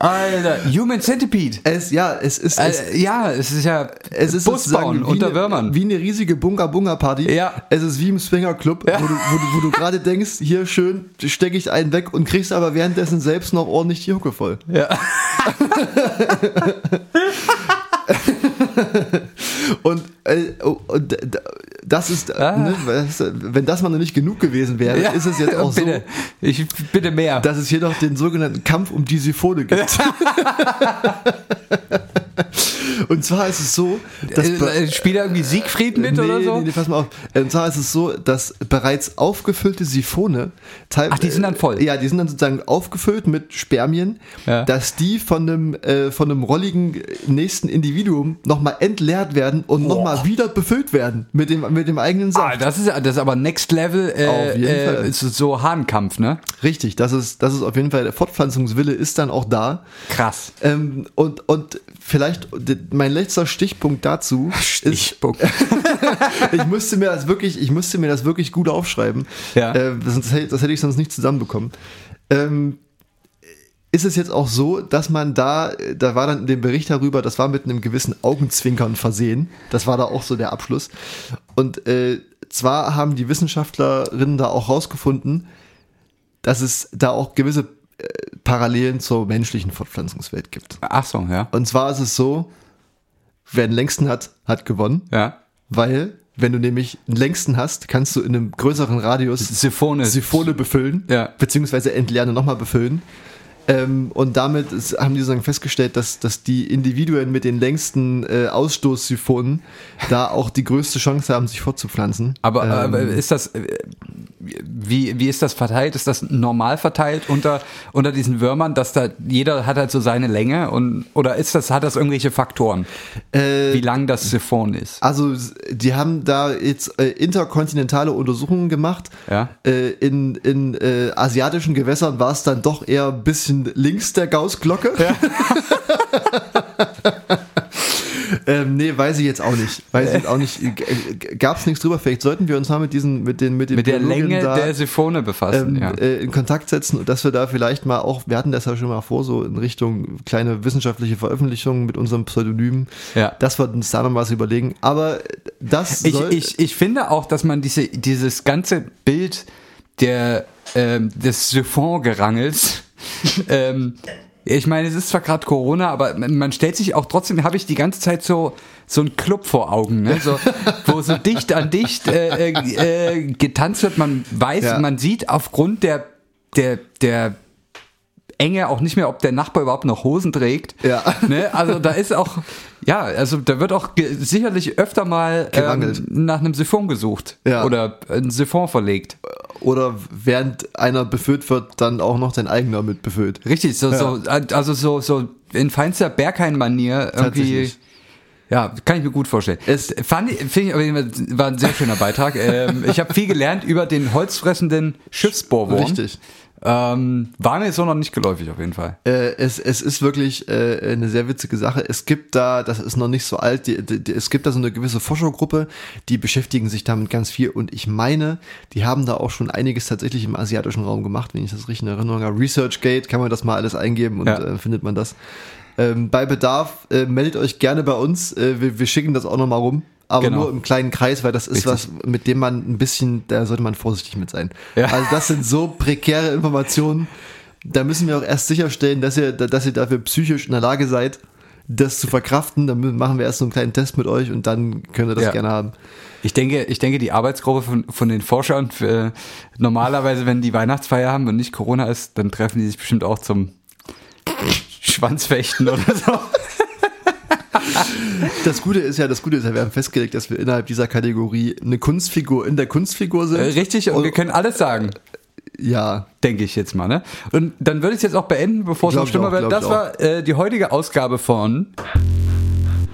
Speaker 2: Alter, Human Centipede.
Speaker 1: Es, ja, es ist, es,
Speaker 2: Äh, ja, es ist ja
Speaker 1: Es ist
Speaker 2: Bus
Speaker 1: sozusagen
Speaker 2: bauen
Speaker 1: wie
Speaker 2: unter
Speaker 1: eine,
Speaker 2: Würmern.
Speaker 1: Wie eine riesige Bunga-Bunga-Party.
Speaker 2: Ja.
Speaker 1: Es ist wie im Swinger-Club, wo du, wo du, wo du gerade denkst, hier schön, stecke ich einen weg und kriegst aber währenddessen selbst noch ordentlich die Hucke voll.
Speaker 2: Ja.
Speaker 1: Und, äh, oh, und d- das ist, äh,
Speaker 2: Ah.
Speaker 1: ne, wenn das mal noch nicht genug gewesen wäre,
Speaker 2: ja.
Speaker 1: ist es jetzt auch
Speaker 2: bitte.
Speaker 1: so,
Speaker 2: Ich bitte mehr.
Speaker 1: dass es hier noch den sogenannten Kampf um die Siphone gibt. und zwar ist es so, dass
Speaker 2: äh, äh, spielt da irgendwie Siegfried mit
Speaker 1: nee,
Speaker 2: oder so?
Speaker 1: Nee, nee, pass mal auf. Und zwar ist es so, dass bereits aufgefüllte Siphone
Speaker 2: Ach, die sind dann voll?
Speaker 1: Ja, die sind dann sozusagen aufgefüllt mit Spermien,
Speaker 2: Ja.
Speaker 1: dass die von einem, äh, von einem rolligen nächsten Individuum nochmal entleert werden und nochmal wieder befüllt werden mit dem, mit dem eigenen
Speaker 2: Ah,
Speaker 1: Saft.
Speaker 2: das ist das ist aber Next Level äh,
Speaker 1: Auf jeden
Speaker 2: äh,
Speaker 1: Fall.
Speaker 2: ist so Hahnkampf, ne?
Speaker 1: Richtig, das ist, das ist auf jeden Fall, der Fortpflanzungswille ist dann auch da.
Speaker 2: Krass.
Speaker 1: Ähm, und, und vielleicht mein letzter Stichpunkt dazu ist,
Speaker 2: Stichpunkt.
Speaker 1: ich musste mir das wirklich, ich musste mir das wirklich gut aufschreiben.
Speaker 2: Ja.
Speaker 1: Äh, hätte- das hätte ich sonst nicht zusammenbekommen. Ähm, ist es jetzt auch so, dass man da, da war dann in dem Bericht darüber, das war mit einem gewissen Augenzwinkern versehen. Das war da auch so der Abschluss. Und äh, zwar haben die Wissenschaftlerinnen da auch rausgefunden, dass es da auch gewisse äh, Parallelen zur menschlichen Fortpflanzungswelt gibt.
Speaker 2: Ach so, ja.
Speaker 1: Und zwar ist es so, wer den längsten hat, hat gewonnen,
Speaker 2: Ja.
Speaker 1: weil wenn du nämlich den längsten hast, kannst du in einem größeren Radius
Speaker 2: Siphone.
Speaker 1: Siphone befüllen,
Speaker 2: Ja.
Speaker 1: beziehungsweise entleeren und nochmal befüllen. Ähm, und damit ist, haben die sozusagen festgestellt, dass, dass die Individuen mit den längsten äh, Ausstoßsiphonen da auch die größte Chance haben, sich fortzupflanzen.
Speaker 2: Aber,
Speaker 1: ähm,
Speaker 2: aber ist das, äh, wie, wie ist das verteilt? Ist das normal verteilt unter, unter diesen Würmern, dass da jeder hat halt so seine Länge und, oder ist das, hat das irgendwelche Faktoren,
Speaker 1: äh,
Speaker 2: wie lang das Siphon ist?
Speaker 1: Also die haben da jetzt äh, interkontinentale Untersuchungen gemacht.
Speaker 2: Ja.
Speaker 1: Äh, in in äh, asiatischen Gewässern war es dann doch eher ein bisschen links der Gaußglocke. Ja. ähm, nee, weiß ich jetzt auch nicht. Weiß ich jetzt auch nicht. Gab es nichts drüber? Vielleicht sollten wir uns mal mit diesen, mit den, mit den
Speaker 2: Mit der Länge
Speaker 1: da,
Speaker 2: der Siphone befassen,
Speaker 1: ähm,
Speaker 2: ja.
Speaker 1: äh, in Kontakt setzen und dass wir da vielleicht mal auch, wir hatten das ja schon mal vor, so in Richtung kleine wissenschaftliche Veröffentlichungen mit unserem Pseudonym,
Speaker 2: Ja.
Speaker 1: dass wir uns da noch was überlegen. Aber das
Speaker 2: Ich, ich, ich finde auch, dass man diese, dieses ganze Bild der, ähm, des Siphon-Gerangels, ähm, ich meine, es ist zwar gerade Corona, aber man stellt sich auch trotzdem, habe ich die ganze Zeit so so einen Club vor Augen, ne? so, wo so dicht an dicht äh, äh, äh, getanzt wird. Man weiß,
Speaker 1: Ja.
Speaker 2: man sieht aufgrund der der der Enge auch nicht mehr, ob der Nachbar überhaupt noch Hosen trägt.
Speaker 1: Ja.
Speaker 2: Ne? Also da ist auch, ja, also da wird auch sicherlich öfter mal ähm, nach einem Siphon gesucht
Speaker 1: Ja.
Speaker 2: oder ein Siphon verlegt.
Speaker 1: oder während einer befüllt wird, dann auch noch dein eigener mit befüllt.
Speaker 2: Richtig, so,
Speaker 1: Ja.
Speaker 2: so also so, so in feinster Berghain-Manier irgendwie. Ja, kann ich mir gut vorstellen.
Speaker 1: Es-
Speaker 2: fand ich, ich, war ein sehr schöner Beitrag. ähm, ich habe viel gelernt über den holzfressenden Schiffsbohrwurm.
Speaker 1: Richtig.
Speaker 2: Ähm, war mir so noch nicht geläufig auf jeden Fall.
Speaker 1: Äh, es, es ist wirklich äh, eine sehr witzige Sache. Es gibt da, das ist noch nicht so alt, die, die, die, es gibt da so eine gewisse Forschergruppe, die beschäftigen sich damit ganz viel und ich meine, die haben da auch schon einiges tatsächlich im asiatischen Raum gemacht, wenn ich das richtig in Erinnerung habe. ResearchGate kann man das mal alles eingeben und
Speaker 2: Ja.
Speaker 1: äh, findet man das. Ähm, bei Bedarf äh, meldet euch gerne bei uns. Äh, wir, wir schicken das auch noch mal rum. Aber
Speaker 2: Genau.
Speaker 1: nur im kleinen Kreis, weil das ist
Speaker 2: Richtig.
Speaker 1: was, mit dem man ein bisschen, da sollte man vorsichtig mit sein.
Speaker 2: Ja.
Speaker 1: Also das sind so prekäre Informationen. Da müssen wir auch erst sicherstellen, dass ihr, dass ihr dafür psychisch in der Lage seid, das zu verkraften. Dann machen wir erst so einen kleinen Test mit euch und dann könnt ihr das
Speaker 2: Ja.
Speaker 1: gerne haben.
Speaker 2: Ich denke, ich denke, die Arbeitsgruppe von, von den Forschern, für, normalerweise, wenn die Weihnachtsfeier haben und nicht Corona ist, dann treffen die sich bestimmt auch zum Schwanzfechten oder so.
Speaker 1: Das Gute ist ja, das Gute ist ja, wir haben festgelegt, dass wir innerhalb dieser Kategorie eine Kunstfigur in der Kunstfigur sind.
Speaker 2: Äh, Richtig, und wir können alles sagen.
Speaker 1: ja,
Speaker 2: Denke ich jetzt mal, ne? Und dann würde ich es jetzt auch beenden, bevor es noch schlimmer wird. Das war äh, die heutige Ausgabe von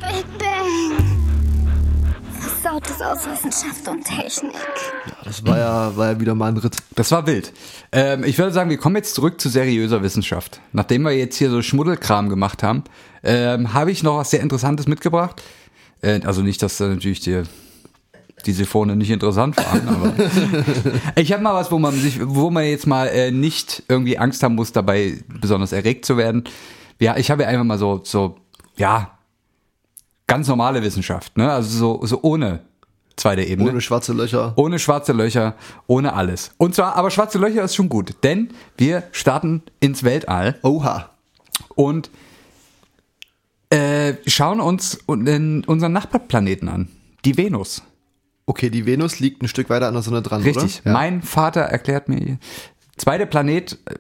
Speaker 3: Bang. Versautes aus Wissenschaft und Technik.
Speaker 1: das war ja, war ja wieder mal ein Ritt.
Speaker 2: Das war wild. Ähm, ich würde sagen, wir kommen jetzt zurück zu seriöser Wissenschaft. Nachdem wir jetzt hier so Schmuddelkram gemacht haben, ähm, habe ich noch was sehr Interessantes mitgebracht. Äh, also nicht, dass da natürlich die, die Siphone nicht interessant waren, aber ich habe mal was, wo man sich, wo man jetzt mal äh, nicht irgendwie Angst haben muss, dabei besonders erregt zu werden. Ja, ich habe ja einfach mal so, so, ja, ganz normale Wissenschaft, ne? Also so, so ohne zweite Ebene.
Speaker 1: Ohne schwarze Löcher.
Speaker 2: Ohne schwarze Löcher, ohne alles. Und zwar, aber schwarze Löcher ist schon gut, denn wir starten ins Weltall
Speaker 1: Oha.
Speaker 2: und äh, schauen uns unseren Nachbarplaneten an, die Venus.
Speaker 1: Okay, die Venus liegt ein Stück weiter an der Sonne dran,
Speaker 2: Richtig.
Speaker 1: oder? Ja.
Speaker 2: Mein Vater erklärt mir, zweiter Planet, äh,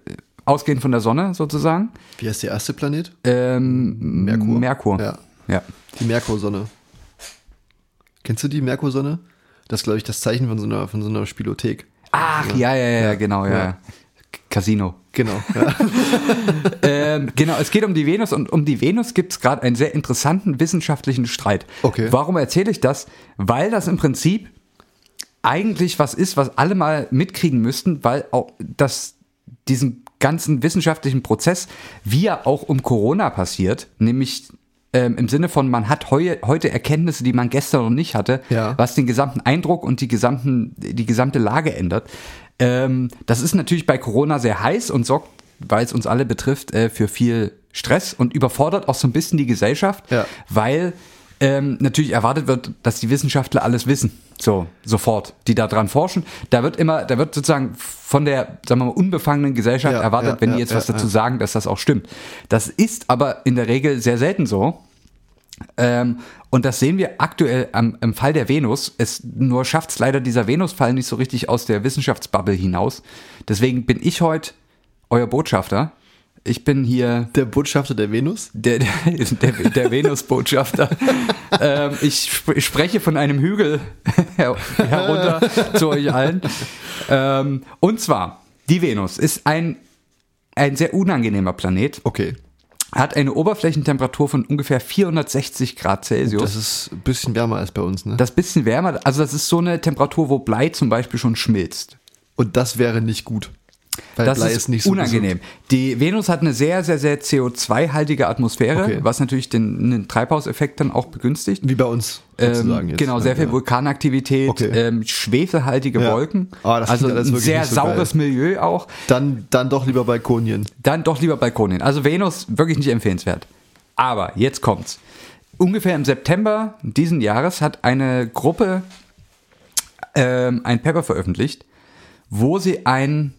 Speaker 2: ausgehend von der Sonne sozusagen,
Speaker 1: Wie heißt der erste Planet?
Speaker 2: ähm,
Speaker 1: Merkur.
Speaker 2: Merkur.
Speaker 1: Ja.
Speaker 2: Ja.
Speaker 1: Die Merkursonne. Kennst du die Merkursonne? Das ist, glaube ich, das Zeichen von so einer, von so einer Spielothek.
Speaker 2: Ach, ja, ja, ja, genau, ja.
Speaker 1: Ja.
Speaker 2: Casino.
Speaker 1: Genau. Ja.
Speaker 2: ähm, genau, es geht um die Venus und um die Venus gibt es gerade einen sehr interessanten wissenschaftlichen Streit.
Speaker 1: Okay.
Speaker 2: Warum erzähle ich das? Weil das im Prinzip eigentlich was ist, was alle mal mitkriegen müssten, weil auch das diesen ganzen wissenschaftlichen Prozess, wie er auch um Corona passiert, nämlich ähm, im Sinne von, man hat heu, heute Erkenntnisse, die man gestern noch nicht hatte,
Speaker 1: Ja.
Speaker 2: was den gesamten Eindruck und die, gesamten, die gesamte Lage ändert. Ähm, das ist natürlich bei Corona sehr heiß und sorgt weil es uns alle betrifft, äh, für viel Stress und überfordert auch so ein bisschen die Gesellschaft,
Speaker 1: Ja.
Speaker 2: weil ähm, natürlich erwartet wird, dass die Wissenschaftler alles wissen. So, sofort, die da dran forschen. Da wird immer, da wird sozusagen von der, sagen wir mal, unbefangenen Gesellschaft
Speaker 1: Ja,
Speaker 2: erwartet,
Speaker 1: ja,
Speaker 2: wenn
Speaker 1: ja,
Speaker 2: die jetzt was dazu sagen, dass das auch stimmt. Das ist aber in der Regel sehr selten so. Ähm, und das sehen wir aktuell am, im Fall der Venus. Es nur schafft es leider dieser Venus-Fall nicht so richtig aus der Wissenschaftsbubble hinaus. Deswegen bin ich heute euer Botschafter. Ich bin hier
Speaker 1: Der Botschafter der Venus?
Speaker 2: der, der, der, der Venus-Botschafter. ähm, ich sp spreche von einem Hügel her herunter zu euch allen. Ähm, und zwar, die Venus ist ein, ein sehr unangenehmer Planet,
Speaker 1: Okay.
Speaker 2: hat eine Oberflächentemperatur von ungefähr 460 Grad Celsius.
Speaker 1: Das ist ein bisschen wärmer als bei uns, ne?
Speaker 2: Das bisschen wärmer, also das ist so eine Temperatur, wo Blei zum Beispiel schon schmilzt.
Speaker 1: Und das wäre nicht gut. Weil
Speaker 2: Das
Speaker 1: Blei
Speaker 2: ist,
Speaker 1: nicht so
Speaker 2: unangenehm. Die Venus hat eine sehr, sehr, sehr CO2-haltige Atmosphäre,
Speaker 1: Okay.
Speaker 2: was natürlich den, den Treibhauseffekt dann auch begünstigt.
Speaker 1: gesund. Wie bei uns, sozusagen
Speaker 2: Ähm,
Speaker 1: jetzt.
Speaker 2: genau, sehr
Speaker 1: Ja,
Speaker 2: viel
Speaker 1: ja.
Speaker 2: Vulkanaktivität,
Speaker 1: Okay.
Speaker 2: ähm, schwefelhaltige
Speaker 1: Ja.
Speaker 2: Wolken.
Speaker 1: Ah, das
Speaker 2: also ein sehr
Speaker 1: so
Speaker 2: saures Milieu auch.
Speaker 1: Dann, dann doch lieber Balkonien.
Speaker 2: Dann doch lieber Balkonien. Also Venus wirklich nicht empfehlenswert. Aber jetzt kommt's. Ungefähr im September diesen Jahres hat eine Gruppe ähm, ein Paper veröffentlicht, wo sie ein,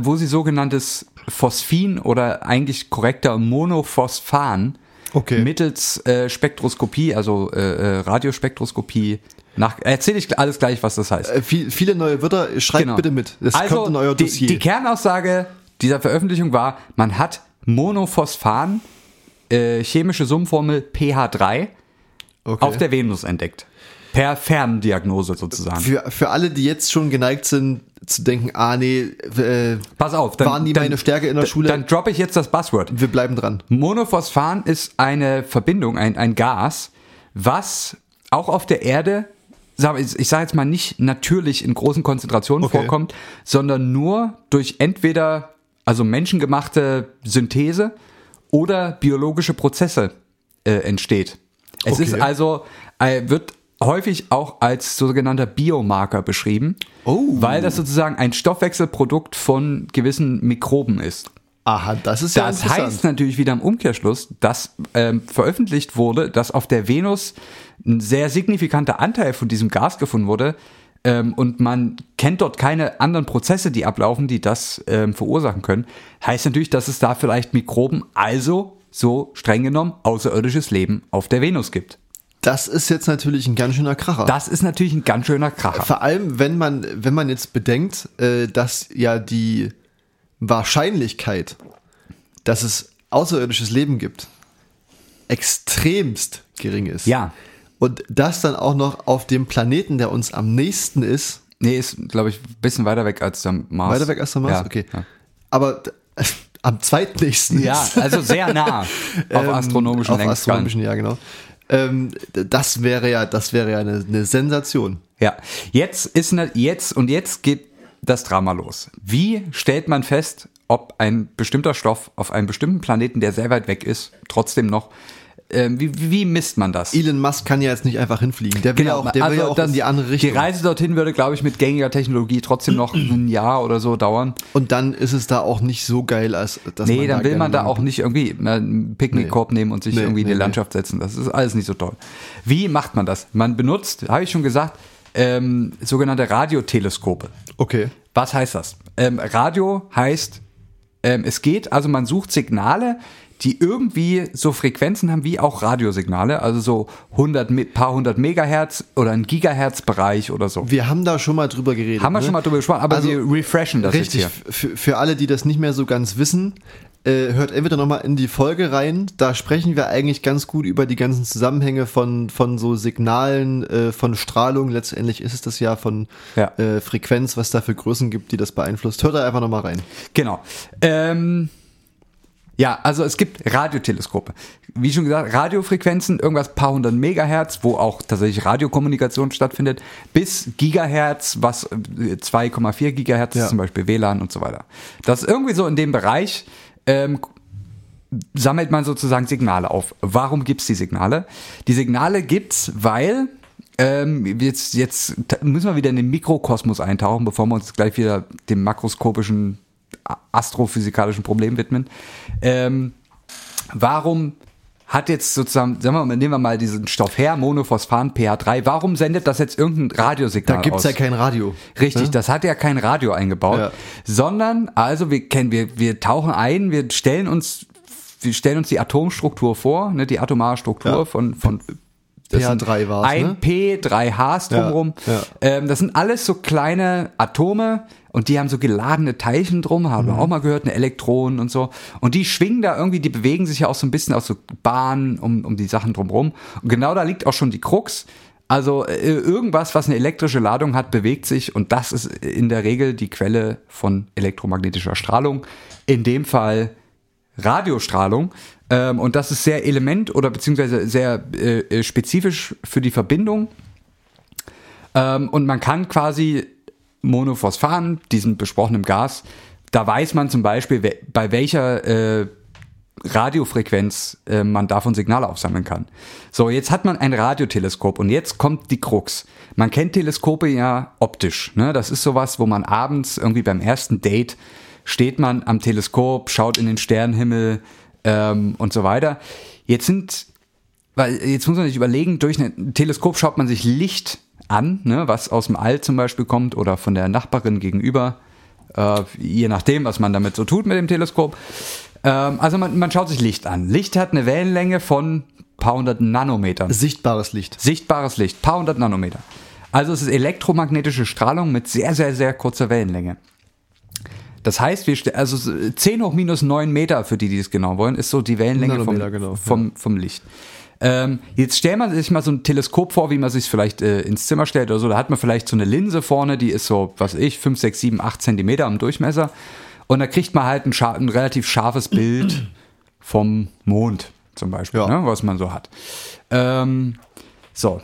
Speaker 2: wo sie sogenanntes Phosphin oder eigentlich korrekter Monophosphan
Speaker 1: Okay.
Speaker 2: mittels äh, Spektroskopie, also äh, äh, Radiospektroskopie nach. Erzähle ich alles gleich, was das heißt.
Speaker 1: Äh, viel, viele neue Wörter, schreibt bitte mit. Das
Speaker 2: also,
Speaker 1: kommt in euer
Speaker 2: die,
Speaker 1: Dossier.
Speaker 2: Die Kernaussage dieser Veröffentlichung war, man hat Monophosphan, äh, chemische Summformel pH3,
Speaker 1: okay.
Speaker 2: auf der Venus entdeckt. Per Ferndiagnose sozusagen.
Speaker 1: für, für alle, die jetzt schon geneigt sind, zu denken, ah nee, äh,
Speaker 2: Pass auf, dann,
Speaker 1: waren die
Speaker 2: dann,
Speaker 1: meine Stärke in der Schule?
Speaker 2: Dann droppe ich jetzt das Buzzword.
Speaker 1: wir bleiben dran.
Speaker 2: Monophosphan ist eine Verbindung, ein, ein Gas, was auch auf der Erde, ich sage jetzt mal nicht natürlich in großen Konzentrationen
Speaker 1: Okay.
Speaker 2: vorkommt, sondern nur durch entweder also menschengemachte Synthese oder biologische Prozesse äh, entsteht. Es
Speaker 1: Okay.
Speaker 2: ist also, äh, wird häufig auch als sogenannter Biomarker beschrieben,
Speaker 1: Oh.
Speaker 2: weil das sozusagen ein Stoffwechselprodukt von gewissen Mikroben ist.
Speaker 1: Aha, das ist ja
Speaker 2: Das heißt natürlich wieder im Umkehrschluss, dass ähm, veröffentlicht wurde, dass auf der Venus ein sehr signifikanter Anteil von diesem Gas gefunden wurde ähm, und man kennt dort keine anderen Prozesse, die ablaufen, die das ähm, verursachen können. Heißt natürlich, dass es da vielleicht Mikroben, also so streng genommen außerirdisches Leben auf der Venus gibt.
Speaker 1: Das ist jetzt natürlich ein ganz schöner Kracher.
Speaker 2: Das ist natürlich ein ganz schöner Kracher.
Speaker 1: Vor allem, wenn man, wenn man jetzt bedenkt, äh, dass ja die Wahrscheinlichkeit, dass es außerirdisches Leben gibt, extremst gering ist.
Speaker 2: Ja.
Speaker 1: Und das dann auch noch auf dem Planeten, der uns am nächsten ist,
Speaker 2: Nee, ist, glaube ich, ein bisschen weiter weg als der Mars.
Speaker 1: weiter weg als der Mars,
Speaker 2: Ja,
Speaker 1: okay.
Speaker 2: Ja.
Speaker 1: Aber am zweitnächsten
Speaker 2: Ja, also sehr nah auf
Speaker 1: Ähm,
Speaker 2: astronomischen
Speaker 1: auf
Speaker 2: Längsskalen.
Speaker 1: astronomischen, ja, genau. Ähm, das wäre ja, das wäre ja eine, eine Sensation.
Speaker 2: Ja, jetzt ist ne, jetzt und jetzt geht das Drama los. Wie stellt man fest, ob ein bestimmter Stoff auf einem bestimmten Planeten, der sehr weit weg ist, trotzdem noch ähm, wie, wie misst man das?
Speaker 1: Elon Musk kann ja jetzt nicht einfach hinfliegen. Der will ja auch, der will ja auch
Speaker 2: Genau,
Speaker 1: in die andere Richtung.
Speaker 2: Die Reise dorthin würde, glaube ich, mit gängiger Technologie trotzdem noch ein Jahr oder so dauern.
Speaker 1: Und dann ist es da auch nicht so geil, als dass
Speaker 2: Nee, dann
Speaker 1: da
Speaker 2: will man da auch nicht irgendwie äh, einen Picknickkorb nehmen und sich
Speaker 1: Nee,
Speaker 2: irgendwie in
Speaker 1: nee,
Speaker 2: die
Speaker 1: nee.
Speaker 2: Landschaft setzen. Das ist alles nicht so toll. Wie macht man das? Man benutzt, habe ich schon gesagt, ähm, sogenannte Radioteleskope.
Speaker 1: Okay.
Speaker 2: Was heißt das? Ähm, Radio heißt, ähm, es geht, also man sucht Signale, die irgendwie so Frequenzen haben wie auch Radiosignale, also so 100, Me- paar hundert Megahertz oder ein Gigahertz-Bereich oder so.
Speaker 1: Wir haben da schon mal drüber geredet.
Speaker 2: Haben wir
Speaker 1: ne?
Speaker 2: schon mal drüber gesprochen, aber
Speaker 1: Also,
Speaker 2: wir refreshen das
Speaker 1: Richtig,
Speaker 2: jetzt hier.
Speaker 1: für, für alle, die das nicht mehr so ganz wissen, äh, hört entweder nochmal in die Folge rein. Da sprechen wir eigentlich ganz gut über die ganzen Zusammenhänge von, von so Signalen, äh, von Strahlung. Letztendlich ist es das ja von
Speaker 2: Ja.
Speaker 1: Äh, Frequenz, was da für Größen gibt, die das beeinflusst. Hört da einfach nochmal rein.
Speaker 2: Genau. Ähm, ja, also es gibt Radioteleskope. Wie schon gesagt, Radiofrequenzen, irgendwas paar hundert Megahertz, wo auch tatsächlich Radiokommunikation stattfindet, bis Gigahertz, was äh, 2,4 Gigahertz
Speaker 1: Ja.
Speaker 2: ist, zum Beispiel WLAN und so weiter. Das ist irgendwie so in dem Bereich, ähm, sammelt man sozusagen Signale auf. Warum gibt's die Signale? Die Signale gibt's, weil ähm, jetzt, jetzt müssen wir wieder in den Mikrokosmos eintauchen, bevor wir uns gleich wieder dem makroskopischen astrophysikalischen Problem widmen. Ähm, warum hat jetzt sozusagen, sagen wir mal, nehmen wir mal diesen Stoff her, Monophosphan pH3, warum sendet das jetzt irgendein Radiosignal
Speaker 1: Da gibt's
Speaker 2: aus?
Speaker 1: ja kein Radio.
Speaker 2: Richtig,
Speaker 1: Ne?
Speaker 2: das hat ja kein Radio eingebaut,
Speaker 1: Ja.
Speaker 2: sondern also wir kennen wir wir tauchen ein, wir stellen uns wir stellen uns die Atomstruktur vor, ne, die atomare Struktur
Speaker 1: Ja.
Speaker 2: von von das sind
Speaker 1: pH3 war's,
Speaker 2: Ein
Speaker 1: ne?
Speaker 2: P, drei Hs drumrum.
Speaker 1: Ja, ja.
Speaker 2: Ähm, das sind alles so kleine Atome und die haben so geladene Teilchen drum, haben
Speaker 1: Mhm.
Speaker 2: wir auch mal gehört, eine Elektronen und so. Und die schwingen da irgendwie, die bewegen sich ja auch so ein bisschen aus so Bahnen um, um die Sachen drumrum. Und genau da liegt auch schon die Krux. Also äh, irgendwas, was eine elektrische Ladung hat, bewegt sich und das ist in der Regel die Quelle von elektromagnetischer Strahlung. In dem Fall Radiostrahlung. Ähm, und das ist sehr element- oder beziehungsweise sehr äh, äh, spezifisch für die Verbindung. Ähm, und man kann quasi Monophosphan, diesem besprochenen Gas, da weiß man zum Beispiel, bei welcher äh, Radiofrequenz äh, man davon Signale aufsammeln kann. So, jetzt hat man ein Radioteleskop und jetzt kommt die Krux. Man kennt Teleskope ja optisch. Ne? Das ist sowas, wo man abends irgendwie beim ersten Date steht man am Teleskop, schaut in den Sternenhimmel ähm, und so weiter. Jetzt sind weil jetzt muss man sich überlegen, durch ein Teleskop schaut man sich Licht an, ne, was aus dem All zum Beispiel kommt oder von der Nachbarin gegenüber, äh, je nachdem, was man damit so tut mit dem Teleskop. Ähm, also man, man schaut sich Licht an. Licht hat eine Wellenlänge von paar hundert Nanometern.
Speaker 1: Sichtbares Licht.
Speaker 2: Sichtbares Licht, paar hundert Nanometer. Also es ist elektromagnetische Strahlung mit sehr, sehr, sehr kurzer Wellenlänge. Das heißt, wir also 10 hoch minus 9 Meter, für die, die es genau wollen, ist so die Wellenlänge vom,
Speaker 1: genau,
Speaker 2: vom, vom Licht. Ähm, jetzt stellt man sich mal so ein Teleskop vor, wie man sich vielleicht äh, ins Zimmer stellt oder so. Da hat man vielleicht so eine Linse vorne, die ist so, was weiß ich, 5, 6, 7, 8 Zentimeter im Durchmesser. Und da kriegt man halt ein, ein relativ scharfes Bild vom Mond zum Beispiel,
Speaker 1: Ja.
Speaker 2: ne, was man so hat. Ähm, so.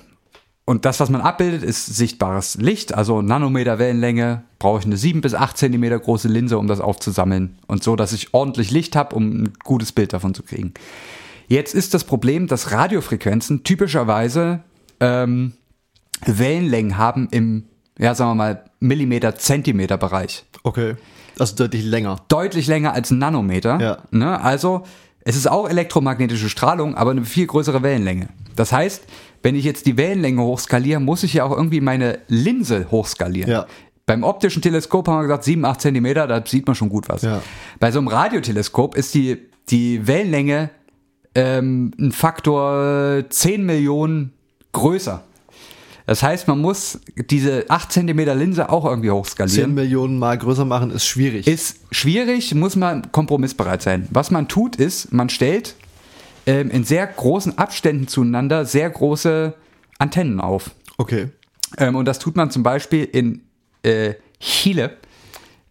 Speaker 2: Und das, was man abbildet, ist sichtbares Licht, also Nanometer Wellenlänge. Brauche ich eine 7 bis 8 Zentimeter große Linse, um das aufzusammeln. Und so, dass ich ordentlich Licht habe, um ein gutes Bild davon zu kriegen. Jetzt ist das Problem, dass Radiofrequenzen typischerweise ähm, Wellenlängen haben im, ja, sagen wir mal, Millimeter-Zentimeter-Bereich.
Speaker 1: Okay. Also deutlich länger.
Speaker 2: Deutlich länger als ein Nanometer.
Speaker 1: Ja.
Speaker 2: Ne? Also, es ist auch elektromagnetische Strahlung, aber eine viel größere Wellenlänge. Das heißt, wenn ich jetzt die Wellenlänge hochskaliere, muss ich ja auch irgendwie meine Linse hochskalieren.
Speaker 1: Ja.
Speaker 2: Beim optischen Teleskop haben wir gesagt, 7, 8 Zentimeter, da sieht man schon gut was.
Speaker 1: Ja.
Speaker 2: Bei so einem Radioteleskop ist die, die Wellenlänge ähm, ein Faktor 10 Millionen größer. Das heißt, man muss diese 8 Zentimeter Linse auch irgendwie
Speaker 1: 10
Speaker 2: hochskalieren.
Speaker 1: Millionen Mal größer machen ist schwierig.
Speaker 2: Ist schwierig, muss man kompromissbereit sein. Was man tut, ist, man stellt ähm, in sehr großen Abständen zueinander sehr große Antennen auf.
Speaker 1: okay.
Speaker 2: Ähm, und das tut man zum Beispiel in äh, Chile,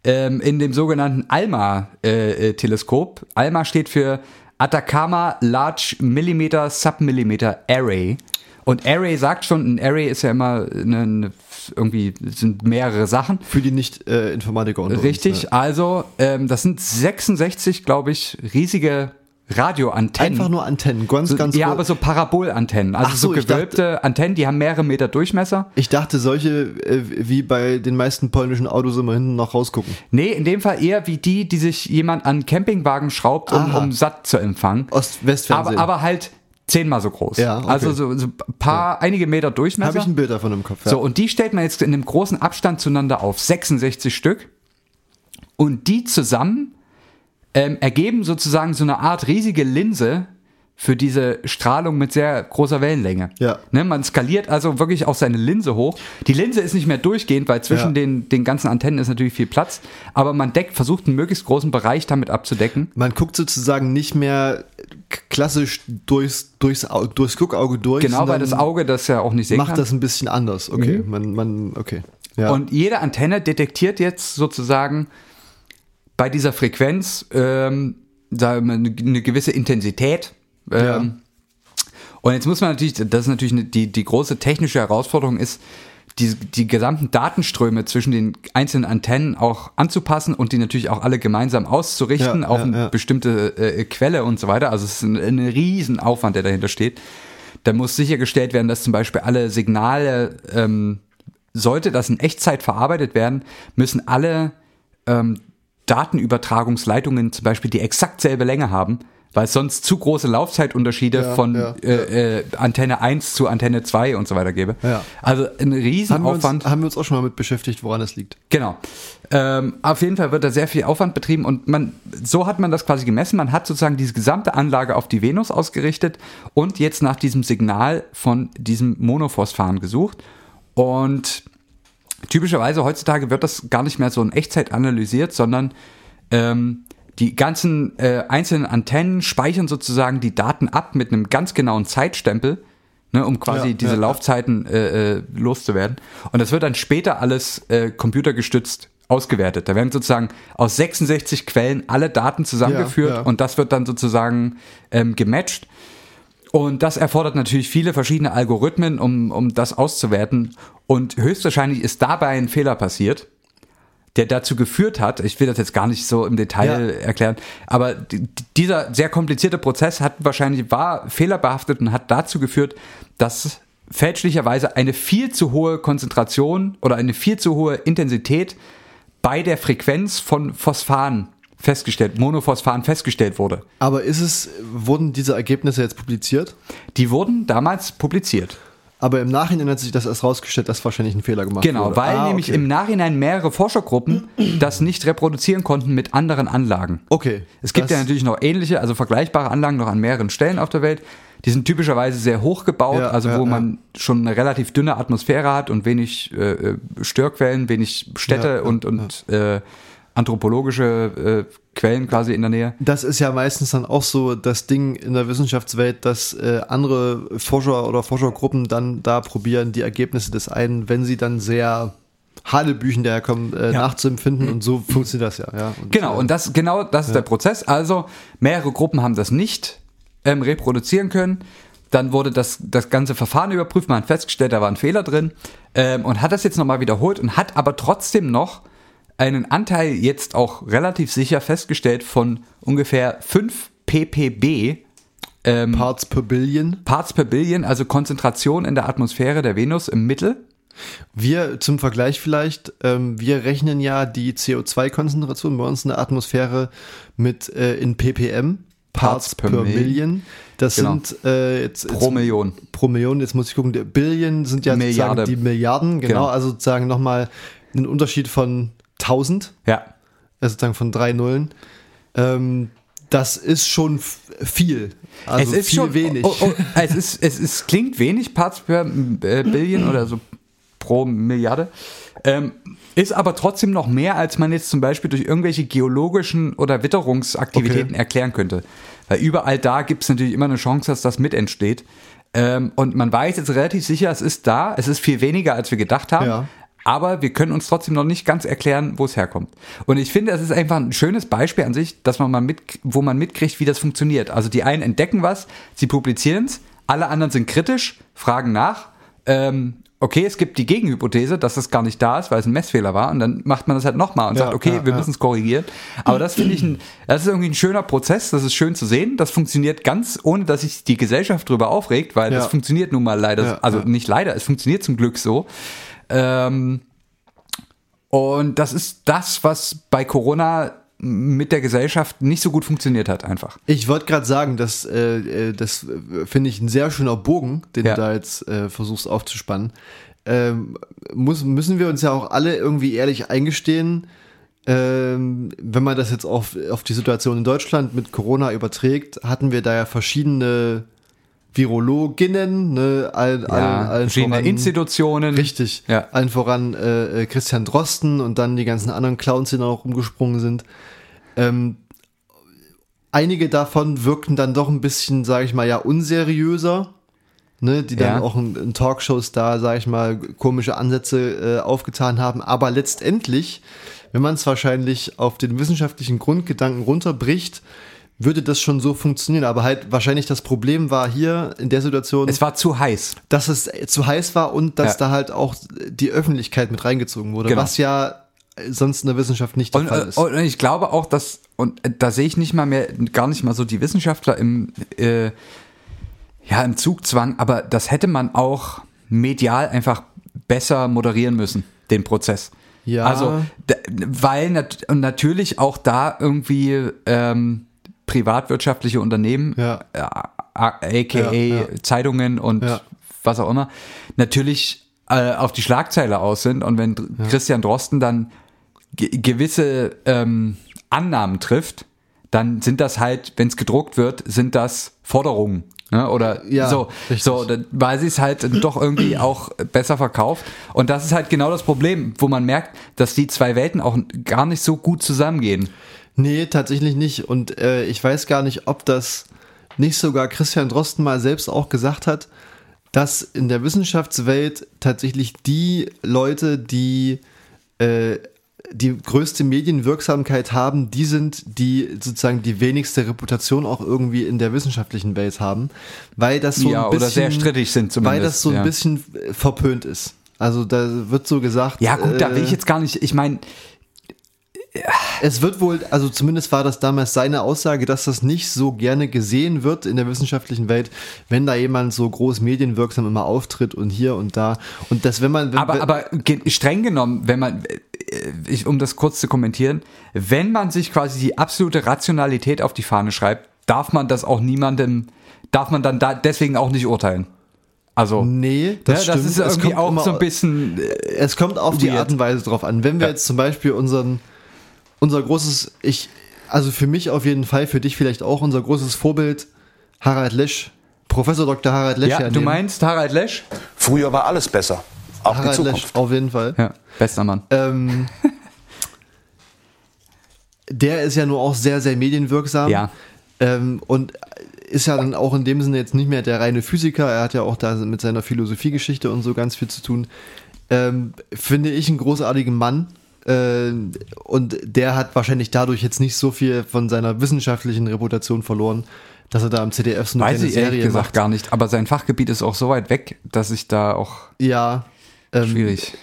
Speaker 2: ähm, in dem sogenannten ALMA-Teleskop. ALMA steht für Atacama Large Millimeter Submillimeter Array. Und Array sagt schon, ein Array ist ja immer eine, eine, irgendwie sind mehrere Sachen.
Speaker 1: Für die Nicht-Informatiker unter
Speaker 2: Richtig,
Speaker 1: Uns, ne?
Speaker 2: also ähm, das sind 66, glaube ich, riesige Radioantennen.
Speaker 1: Einfach nur Antennen, ganz,
Speaker 2: so,
Speaker 1: ganz
Speaker 2: Ja, aber so Parabolantennen, also so,
Speaker 1: so,
Speaker 2: gewölbte Antennen, die haben mehrere Meter Durchmesser.
Speaker 1: Ich dachte, solche äh, wie bei den meisten polnischen Autos immer hinten noch rausgucken.
Speaker 2: Nee, in dem Fall eher wie die, die sich jemand an Campingwagen schraubt, um, um satt zu empfangen.
Speaker 1: Ost-West-Fernsehen.
Speaker 2: Aber, aber halt zehnmal so groß.
Speaker 1: Ja, okay.
Speaker 2: Also so, so ein paar, einige Meter Durchmesser.
Speaker 1: Habe ich ein Bild davon im Kopf. Ja.
Speaker 2: So, und die stellt man jetzt in einem großen Abstand zueinander auf, 66 Stück. Und die zusammen ähm, ergeben sozusagen so eine Art riesige Linse für diese Strahlung mit sehr großer Wellenlänge.
Speaker 1: Ja.
Speaker 2: Ne, man skaliert also wirklich auch seine Linse hoch. Die Linse ist nicht mehr durchgehend, weil zwischen
Speaker 1: Ja.
Speaker 2: den, den ganzen Antennen ist natürlich viel Platz. Aber man deckt, versucht einen möglichst großen Bereich damit abzudecken.
Speaker 1: Man guckt sozusagen nicht mehr klassisch durchs, durchs, durchs Guckauge durch.
Speaker 2: Genau, weil das Auge das ja auch nicht sehen
Speaker 1: macht
Speaker 2: kann.
Speaker 1: das ein bisschen anders. Okay, man, man, okay. Ja.
Speaker 2: Und jede Antenne detektiert jetzt sozusagen bei dieser Frequenz ähm, eine, gewisse Intensität. Ähm,
Speaker 1: Ja.
Speaker 2: Und jetzt muss man natürlich, das ist natürlich eine, die, die große technische Herausforderung ist, die, die gesamten Datenströme zwischen den einzelnen Antennen auch anzupassen und die natürlich auch alle gemeinsam auszurichten
Speaker 1: Ja,
Speaker 2: auf
Speaker 1: ja,
Speaker 2: eine bestimmte äh, Quelle und so weiter. Also es ist ein, ein Riesenaufwand, der dahinter steht. Da muss sichergestellt werden, dass zum Beispiel alle Signale, ähm, sollte das in Echtzeit verarbeitet werden, müssen alle ähm, Datenübertragungsleitungen zum Beispiel die exakt selbe Länge haben, weil es sonst zu große Laufzeitunterschiede
Speaker 1: Ja,
Speaker 2: von
Speaker 1: ja,
Speaker 2: äh, Äh, Antenne 1 zu Antenne 2 und so weiter gäbe.
Speaker 1: Ja.
Speaker 2: Also ein
Speaker 1: Haben wir, uns,
Speaker 2: Riesenaufwand.
Speaker 1: haben wir uns auch schon mal mit beschäftigt, woran es liegt.
Speaker 2: Genau. Ähm, auf jeden Fall wird da sehr viel Aufwand betrieben und man, so hat man das quasi gemessen. Man hat sozusagen diese gesamte Anlage auf die Venus ausgerichtet und jetzt nach diesem Signal von diesem Monophosphan gesucht. Und typischerweise heutzutage wird das gar nicht mehr so in Echtzeit analysiert, sondern ähm, die ganzen äh, einzelnen Antennen speichern sozusagen die Daten ab mit einem ganz genauen Zeitstempel, ne, um quasi
Speaker 1: Ja,
Speaker 2: diese
Speaker 1: ja.
Speaker 2: Laufzeiten äh, äh, loszuwerden. Und das wird dann später alles äh, computergestützt ausgewertet. Da werden sozusagen aus 66 Quellen alle Daten zusammengeführt
Speaker 1: ja.
Speaker 2: und das wird dann sozusagen ähm, gematcht. Und das erfordert natürlich viele verschiedene Algorithmen, um, um das auszuwerten. Und höchstwahrscheinlich ist dabei ein Fehler passiert, der dazu geführt hat, ich will das jetzt gar nicht so im Detail
Speaker 1: Ja.
Speaker 2: erklären, aber dieser sehr komplizierte Prozess hat wahrscheinlich, war fehlerbehaftet und hat dazu geführt, dass fälschlicherweise eine viel zu hohe Konzentration oder eine viel zu hohe Intensität bei der Frequenz von Phosphan festgestellt, Monophosphan festgestellt wurde.
Speaker 1: Aber ist es, wurden diese Ergebnisse jetzt publiziert?
Speaker 2: Die wurden damals publiziert.
Speaker 1: Aber im Nachhinein hat sich das erst rausgestellt, dass wahrscheinlich ein Fehler gemacht
Speaker 2: Genau,
Speaker 1: wurde.
Speaker 2: weil
Speaker 1: Ah,
Speaker 2: nämlich
Speaker 1: okay.
Speaker 2: im Nachhinein mehrere Forschergruppen das nicht reproduzieren konnten mit anderen Anlagen.
Speaker 1: Okay.
Speaker 2: Es gibt ja natürlich noch ähnliche, also vergleichbare Anlagen noch an mehreren Stellen auf der Welt. Die sind typischerweise sehr hoch gebaut,
Speaker 1: Ja,
Speaker 2: also
Speaker 1: ja,
Speaker 2: wo
Speaker 1: ja.
Speaker 2: man schon eine relativ dünne Atmosphäre hat und wenig äh, äh, Störquellen, wenig Städte und, und Äh, anthropologische äh, Quellen quasi in der Nähe.
Speaker 1: Das ist ja meistens dann auch so das Ding in der Wissenschaftswelt, dass äh, andere Forscher oder Forschergruppen dann da probieren, die Ergebnisse des einen, wenn sie dann sehr Hanebüchen daherkommen, äh,
Speaker 2: Ja.
Speaker 1: nachzuempfinden und so funktioniert das ja. ja. Und,
Speaker 2: Genau, und das, genau das ist der Prozess. Also, mehrere Gruppen haben das nicht ähm, reproduzieren können. Dann wurde das, das ganze Verfahren überprüft, man hat festgestellt, da war ein Fehler drin ähm, und hat das jetzt nochmal wiederholt und hat aber trotzdem noch einen Anteil jetzt auch relativ sicher festgestellt von ungefähr 5 ppb ähm,
Speaker 1: Parts per Billion.
Speaker 2: Parts per Billion, also Konzentration in der Atmosphäre der Venus im Mittel.
Speaker 1: Wir zum Vergleich vielleicht, ähm, wir rechnen ja die CO2-Konzentration bei uns in der Atmosphäre mit äh, in ppm, Parts, per, Million. Das
Speaker 2: Genau.
Speaker 1: sind äh, jetzt,
Speaker 2: Pro
Speaker 1: jetzt
Speaker 2: Million.
Speaker 1: pro Million, jetzt muss ich gucken, Billion sind ja
Speaker 2: Milliarde.
Speaker 1: sozusagen die Milliarden, genau,
Speaker 2: Genau.
Speaker 1: also sozusagen nochmal einen Unterschied von 1000,
Speaker 2: Ja,
Speaker 1: also sozusagen von drei Nullen. Ähm, das ist schon viel, also
Speaker 2: es ist
Speaker 1: viel
Speaker 2: schon
Speaker 1: wenig.
Speaker 2: Oh, oh, es ist, es ist, klingt wenig Parts per äh, Billion oder so pro Milliarde. Ähm, ist aber trotzdem noch mehr, als man jetzt zum Beispiel durch irgendwelche geologischen oder Witterungsaktivitäten
Speaker 1: Okay.
Speaker 2: erklären könnte. Weil überall da gibt es natürlich immer eine Chance, dass das mit entsteht. Ähm, und man weiß jetzt relativ sicher, es ist da. Es ist viel weniger, als wir gedacht haben.
Speaker 1: Ja.
Speaker 2: Aber wir können uns trotzdem noch nicht ganz erklären, wo es herkommt. Und ich finde, es ist einfach ein schönes Beispiel an sich, dass man mal mit, wo man mitkriegt, wie das funktioniert. Also die einen entdecken was, sie publizieren es, alle anderen sind kritisch, fragen nach. Ähm, okay, es gibt die Gegenhypothese, dass das gar nicht da ist, weil es ein Messfehler war. Und dann macht man das halt nochmal und
Speaker 1: Ja,
Speaker 2: sagt, okay,
Speaker 1: ja,
Speaker 2: wir
Speaker 1: ja.
Speaker 2: müssen es korrigieren. Aber das finde ich, ein, das ist irgendwie ein schöner Prozess. Das ist schön zu sehen. Das funktioniert ganz, ohne dass sich die Gesellschaft drüber aufregt, weil das funktioniert nun mal leider. Also nicht leider, es funktioniert zum Glück so. Ähm, und das ist das, was bei Corona mit der Gesellschaft nicht so gut funktioniert hat, einfach.
Speaker 1: Ich wollte gerade sagen, dass, äh, äh, das äh, finde ich ein sehr schöner Bogen, den
Speaker 2: Ja.
Speaker 1: du da jetzt äh, versuchst aufzuspannen. Ähm, muss, müssen wir uns ja auch alle irgendwie ehrlich eingestehen, ähm, wenn man das jetzt auf, auf die Situation in Deutschland mit Corona überträgt, hatten wir da ja verschiedene Virologinnen, ne, all, all, allen
Speaker 2: verschiedene
Speaker 1: voran-
Speaker 2: Institutionen.
Speaker 1: Richtig.
Speaker 2: Ja.
Speaker 1: Allen voran äh, äh, Christian Drosten und dann die ganzen anderen Clowns, die da noch rumgesprungen sind. Ähm, einige davon wirkten dann doch ein bisschen, sage ich mal, ja, unseriöser. Ne, die dann
Speaker 2: Ja.
Speaker 1: auch in, in Talkshows da, sage ich mal, komische Ansätze äh, aufgetan haben. Aber letztendlich, wenn man es wahrscheinlich auf den wissenschaftlichen Grundgedanken runterbricht, würde das schon so funktionieren. Aber halt wahrscheinlich das Problem war hier in der Situation,
Speaker 2: Es war zu heiß.
Speaker 1: dass es zu heiß war und dass
Speaker 2: Ja.
Speaker 1: da halt auch die Öffentlichkeit mit reingezogen wurde,
Speaker 2: Genau.
Speaker 1: was ja sonst in der Wissenschaft nicht der
Speaker 2: Und,
Speaker 1: Fall ist.
Speaker 2: und ich glaube auch, dass, und da sehe ich nicht mal mehr, gar nicht mal so die Wissenschaftler im, äh, ja, im Zugzwang, aber das hätte man auch medial einfach besser moderieren müssen, den Prozess.
Speaker 1: Ja.
Speaker 2: Also, weil und natürlich auch da irgendwie ähm, privatwirtschaftliche Unternehmen,
Speaker 1: Ja.
Speaker 2: äh, aka
Speaker 1: Ja.
Speaker 2: Zeitungen und was auch immer, natürlich äh, auf die Schlagzeile aus sind. Und wenn Christian Drosten dann ge gewisse ähm, Annahmen trifft, dann sind das halt, wenn es gedruckt wird, sind das Forderungen. Ne? Oder
Speaker 1: Ja,
Speaker 2: so,
Speaker 1: richtig.
Speaker 2: so, weil sie es halt doch irgendwie auch besser verkauft. Und das ist halt genau das Problem, wo man merkt, dass die zwei Welten auch gar nicht so gut zusammengehen.
Speaker 1: Nee, tatsächlich nicht. Und äh, ich weiß gar nicht, ob das nicht sogar Christian Drosten mal selbst auch gesagt hat, dass in der Wissenschaftswelt tatsächlich die Leute, die äh, die größte Medienwirksamkeit haben, die sind, die sozusagen die wenigste Reputation auch irgendwie in der wissenschaftlichen Welt haben, weil das so
Speaker 2: Ja,
Speaker 1: ein
Speaker 2: oder
Speaker 1: bisschen,
Speaker 2: sehr strittig sind
Speaker 1: weil
Speaker 2: zumindest,
Speaker 1: das so ein
Speaker 2: ja.
Speaker 1: bisschen äh, verpönt ist. Also da wird so gesagt.
Speaker 2: Ja, gut, da will
Speaker 1: äh,
Speaker 2: ich jetzt gar nicht, ich meine,
Speaker 1: es wird wohl, also zumindest war das damals seine Aussage, dass das nicht so gerne gesehen wird in der wissenschaftlichen Welt, wenn da jemand so groß medienwirksam immer auftritt und hier und da. Und das, wenn man. Wenn,
Speaker 2: Aber, aber streng genommen, wenn man, äh, ich, um das kurz zu kommentieren, wenn man sich quasi die absolute Rationalität auf die Fahne schreibt, darf man das auch niemandem, darf man dann da deswegen auch nicht urteilen. Also,
Speaker 1: Nee,
Speaker 2: das,
Speaker 1: das
Speaker 2: ja, das ist irgendwie
Speaker 1: kommt
Speaker 2: auch
Speaker 1: immer-
Speaker 2: so ein bisschen, äh,
Speaker 1: es kommt auf die
Speaker 2: Weird.
Speaker 1: Art und Weise drauf an. Wenn wir
Speaker 2: Ja.
Speaker 1: jetzt zum Beispiel unseren, unser großes, ich, also für mich auf jeden Fall, für dich vielleicht auch, unser großes Vorbild, Harald Lesch, Professor Dr. Harald Lesch
Speaker 2: ja, du
Speaker 1: hernehmen.
Speaker 2: meinst Harald Lesch?
Speaker 4: Früher war alles besser. Auch die
Speaker 1: Harald Lesch,
Speaker 4: Zukunft.
Speaker 1: auf jeden Fall.
Speaker 2: Ja, bester Mann.
Speaker 1: Ähm, der ist ja nur auch sehr, sehr medienwirksam.
Speaker 2: Ja.
Speaker 1: Ähm, und ist ja dann auch in dem Sinne jetzt nicht mehr der reine Physiker. Er hat ja auch da mit seiner Philosophiegeschichte und so ganz viel zu tun. Ähm, finde ich einen großartigen Mann. Äh, und der hat wahrscheinlich dadurch jetzt nicht so viel von seiner wissenschaftlichen Reputation verloren, dass er da am CDF so eine
Speaker 2: Weiß ich ehrlich
Speaker 1: Serie
Speaker 2: gesagt
Speaker 1: macht.
Speaker 2: gar nicht, aber sein Fachgebiet ist auch so weit weg, dass ich da auch
Speaker 1: Ja. Ähm,
Speaker 2: schwierig.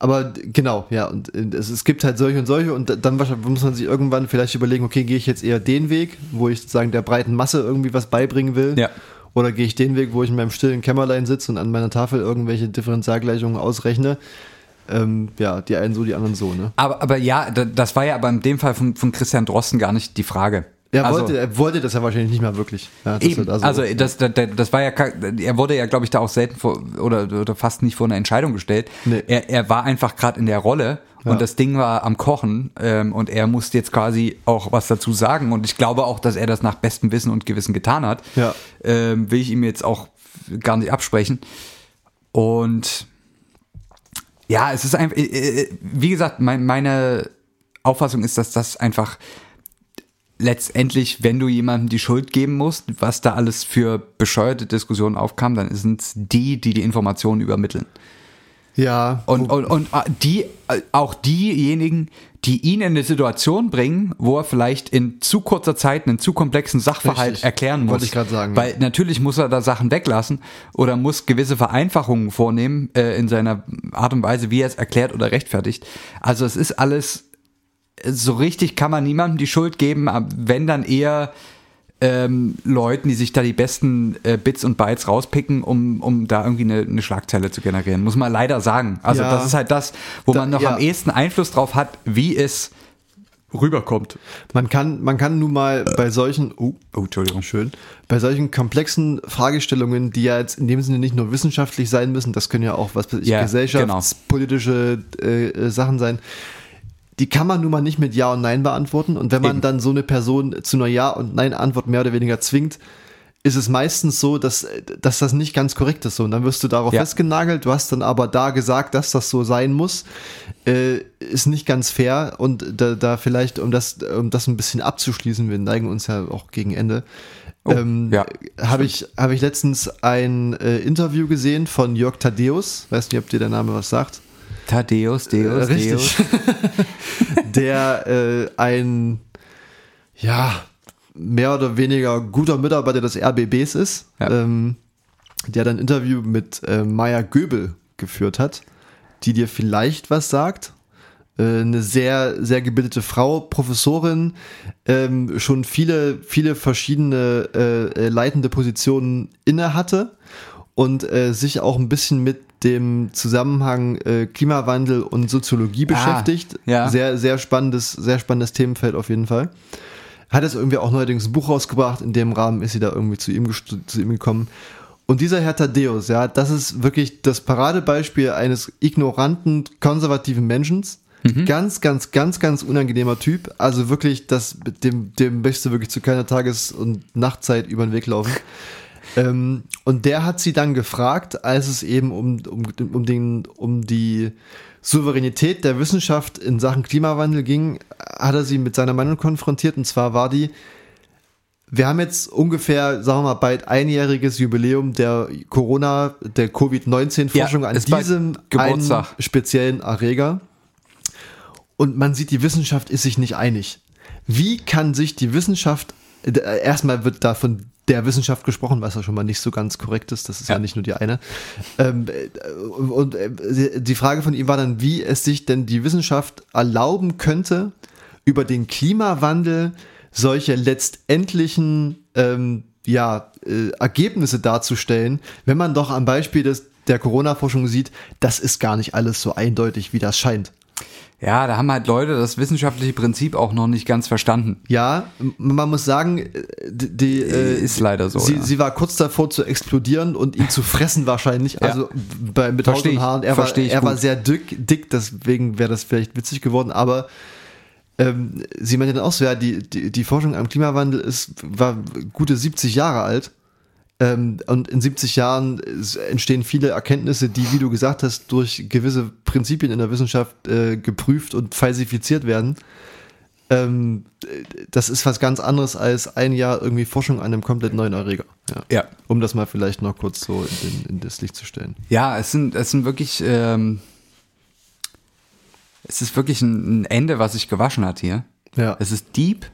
Speaker 1: Aber genau, ja, und es, es gibt halt solche und solche und dann muss man sich irgendwann vielleicht überlegen, okay, gehe ich jetzt eher den Weg, wo ich sozusagen der breiten Masse irgendwie was beibringen will?
Speaker 2: Ja.
Speaker 1: Oder gehe ich den Weg, wo ich in meinem stillen Kämmerlein sitze und an meiner Tafel irgendwelche Differentialgleichungen ausrechne? Ähm, ja, die einen so, die anderen so, ne?
Speaker 2: Aber, aber ja, da- das war ja aber in dem Fall von, von Christian Drosten gar nicht die Frage.
Speaker 1: Er,
Speaker 2: Also-
Speaker 1: wollte, er wollte das ja wahrscheinlich nicht mehr wirklich. Ja,
Speaker 2: Eben,
Speaker 1: er da so-
Speaker 2: also das, das, das war ja, er wurde ja, glaube ich, da auch selten vor, oder, oder fast nicht vor eine Entscheidung gestellt.
Speaker 1: Nee.
Speaker 2: Er, er war einfach gerade in der Rolle
Speaker 1: Ja.
Speaker 2: und das Ding war am Kochen ähm, und er musste jetzt quasi auch was dazu sagen und ich glaube auch, dass er das nach bestem Wissen und Gewissen getan hat.
Speaker 1: Ja.
Speaker 2: Ähm, will ich ihm jetzt auch gar nicht absprechen. Und ja, es ist einfach, äh, äh, wie gesagt, mein, meine Auffassung ist, dass das einfach letztendlich, wenn du jemandem die Schuld geben musst, was da alles für bescheuerte Diskussionen aufkam, dann sind es die, die die Informationen übermitteln.
Speaker 1: Ja,
Speaker 2: Und, und, und äh, die, äh, auch diejenigen, die ihn in eine Situation bringen, wo er vielleicht in zu kurzer Zeit einen zu komplexen Sachverhalt
Speaker 1: Richtig.
Speaker 2: erklären muss.
Speaker 1: Wollte ich gerade sagen,
Speaker 2: Weil natürlich muss er da Sachen weglassen oder muss gewisse Vereinfachungen vornehmen äh, in seiner Art und Weise, wie er es erklärt oder rechtfertigt. Also es ist alles, so richtig kann man niemandem die Schuld geben, aber wenn dann eher ähm, Leuten, die sich da die besten äh, Bits und Bytes rauspicken, um, um da irgendwie eine, eine Schlagzeile zu generieren. Muss man leider sagen. Also
Speaker 1: Ja.
Speaker 2: das ist halt das, wo
Speaker 1: Da-
Speaker 2: man noch
Speaker 1: ja.
Speaker 2: am ehesten Einfluss drauf hat, wie es rüberkommt.
Speaker 1: man kann, man kann nun mal bei solchen, oh,
Speaker 2: Oh, Entschuldigung.
Speaker 1: Schön. Bei solchen komplexen Fragestellungen, die ja jetzt in dem Sinne nicht nur wissenschaftlich sein müssen, das können ja auch was weiß ich,
Speaker 2: Ja,
Speaker 1: gesellschaftspolitische äh, äh, Sachen sein, die kann man nun mal nicht mit Ja und Nein beantworten. Und wenn man
Speaker 2: Eben.
Speaker 1: dann so eine Person zu einer Ja- und Nein-Antwort mehr oder weniger zwingt, ist es meistens so, dass, dass das nicht ganz korrekt ist. So, Und dann wirst du darauf
Speaker 2: Ja.
Speaker 1: festgenagelt. Du hast dann aber da gesagt, dass das so sein muss. Äh, ist nicht ganz fair. Und da, da vielleicht, um das, um das ein bisschen abzuschließen, wir neigen uns ja auch gegen Ende. ähm,
Speaker 2: ja,
Speaker 1: habe ich, habe ich letztens ein äh, Interview gesehen von Jörg Thaddeus. Weiß nicht, ob dir der Name was sagt.
Speaker 2: Thaddeus, Deus,
Speaker 1: Äh, richtig.
Speaker 2: Deus.
Speaker 1: der äh, ein ja mehr oder weniger guter Mitarbeiter des RBBs ist,
Speaker 2: Ja.
Speaker 1: ähm, der dann ein Interview mit äh, Maya Göbel geführt hat, die dir vielleicht was sagt. Äh, Eine sehr, sehr gebildete Frau, Professorin, ähm, schon viele, viele verschiedene äh, äh, leitende Positionen inne hatte und sich auch ein bisschen mit dem Zusammenhang äh, Klimawandel und Soziologie beschäftigt.
Speaker 2: ja.
Speaker 1: Sehr, sehr spannendes, sehr spannendes Themenfeld auf jeden Fall. Hat jetzt irgendwie auch neuerdings ein Buch rausgebracht, in dem Rahmen ist sie da irgendwie zu ihm, zu ihm gekommen. Und dieser Herr Thaddeus, ja, das ist wirklich das Paradebeispiel eines ignoranten, konservativen Menschen. Ganz, ganz, ganz, ganz unangenehmer Typ. Also wirklich, das, dem, dem möchtest du wirklich zu keiner Tages- und Nachtzeit über den Weg laufen. Ähm, und der hat sie dann gefragt, als es eben um, um, um, den, um die Souveränität der Wissenschaft in Sachen Klimawandel ging, hat er sie mit seiner Meinung konfrontiert. Und zwar war die, wir haben jetzt ungefähr, sagen wir mal, bald einjähriges Jubiläum der Corona, der Covid-19-Forschung
Speaker 2: Ja,
Speaker 1: an diesem speziellen Erreger. Und man sieht, die Wissenschaft ist sich nicht einig. Wie kann sich die Wissenschaft, erstmal wird da von der Wissenschaft gesprochen, was ja schon mal nicht so ganz korrekt ist, das ist ja,
Speaker 2: Ja.
Speaker 1: nicht nur die eine. Ähm, äh, und äh, die Frage von ihm war dann, wie es sich denn die Wissenschaft erlauben könnte, über den Klimawandel solche letztendlichen ähm, ja, äh, Ergebnisse darzustellen, wenn man doch am Beispiel des, der Corona-Forschung sieht, das ist gar nicht alles so eindeutig, wie das scheint.
Speaker 2: Ja, da haben halt Leute das wissenschaftliche Prinzip auch noch nicht ganz verstanden.
Speaker 1: Ja, man muss sagen, äh, die, die äh,
Speaker 2: Ist leider so,
Speaker 1: Sie,
Speaker 2: ja.
Speaker 1: sie war kurz davor zu explodieren und ihn zu fressen wahrscheinlich. Also bei, mit Haut und Haaren. Er, war, er war sehr dick, dick, deswegen wäre das vielleicht witzig geworden. Aber ähm, sie meinte dann auch so, ja, die, die, die Forschung am Klimawandel ist, war gute 70 Jahre alt. Ähm, und in 70 Jahren entstehen viele Erkenntnisse, die, wie du gesagt hast, durch gewisse Prinzipien in der Wissenschaft äh, geprüft und falsifiziert werden. Ähm, das ist was ganz anderes als ein Jahr irgendwie Forschung an einem komplett neuen Erreger. Ja.
Speaker 2: Ja.
Speaker 1: Um das mal vielleicht noch kurz so in, den, in das Licht zu stellen.
Speaker 2: Ja, es sind, es sind wirklich, ähm, es ist wirklich ein, ein Ende, was sich gewaschen hat hier.
Speaker 1: Ja.
Speaker 2: Es ist deep,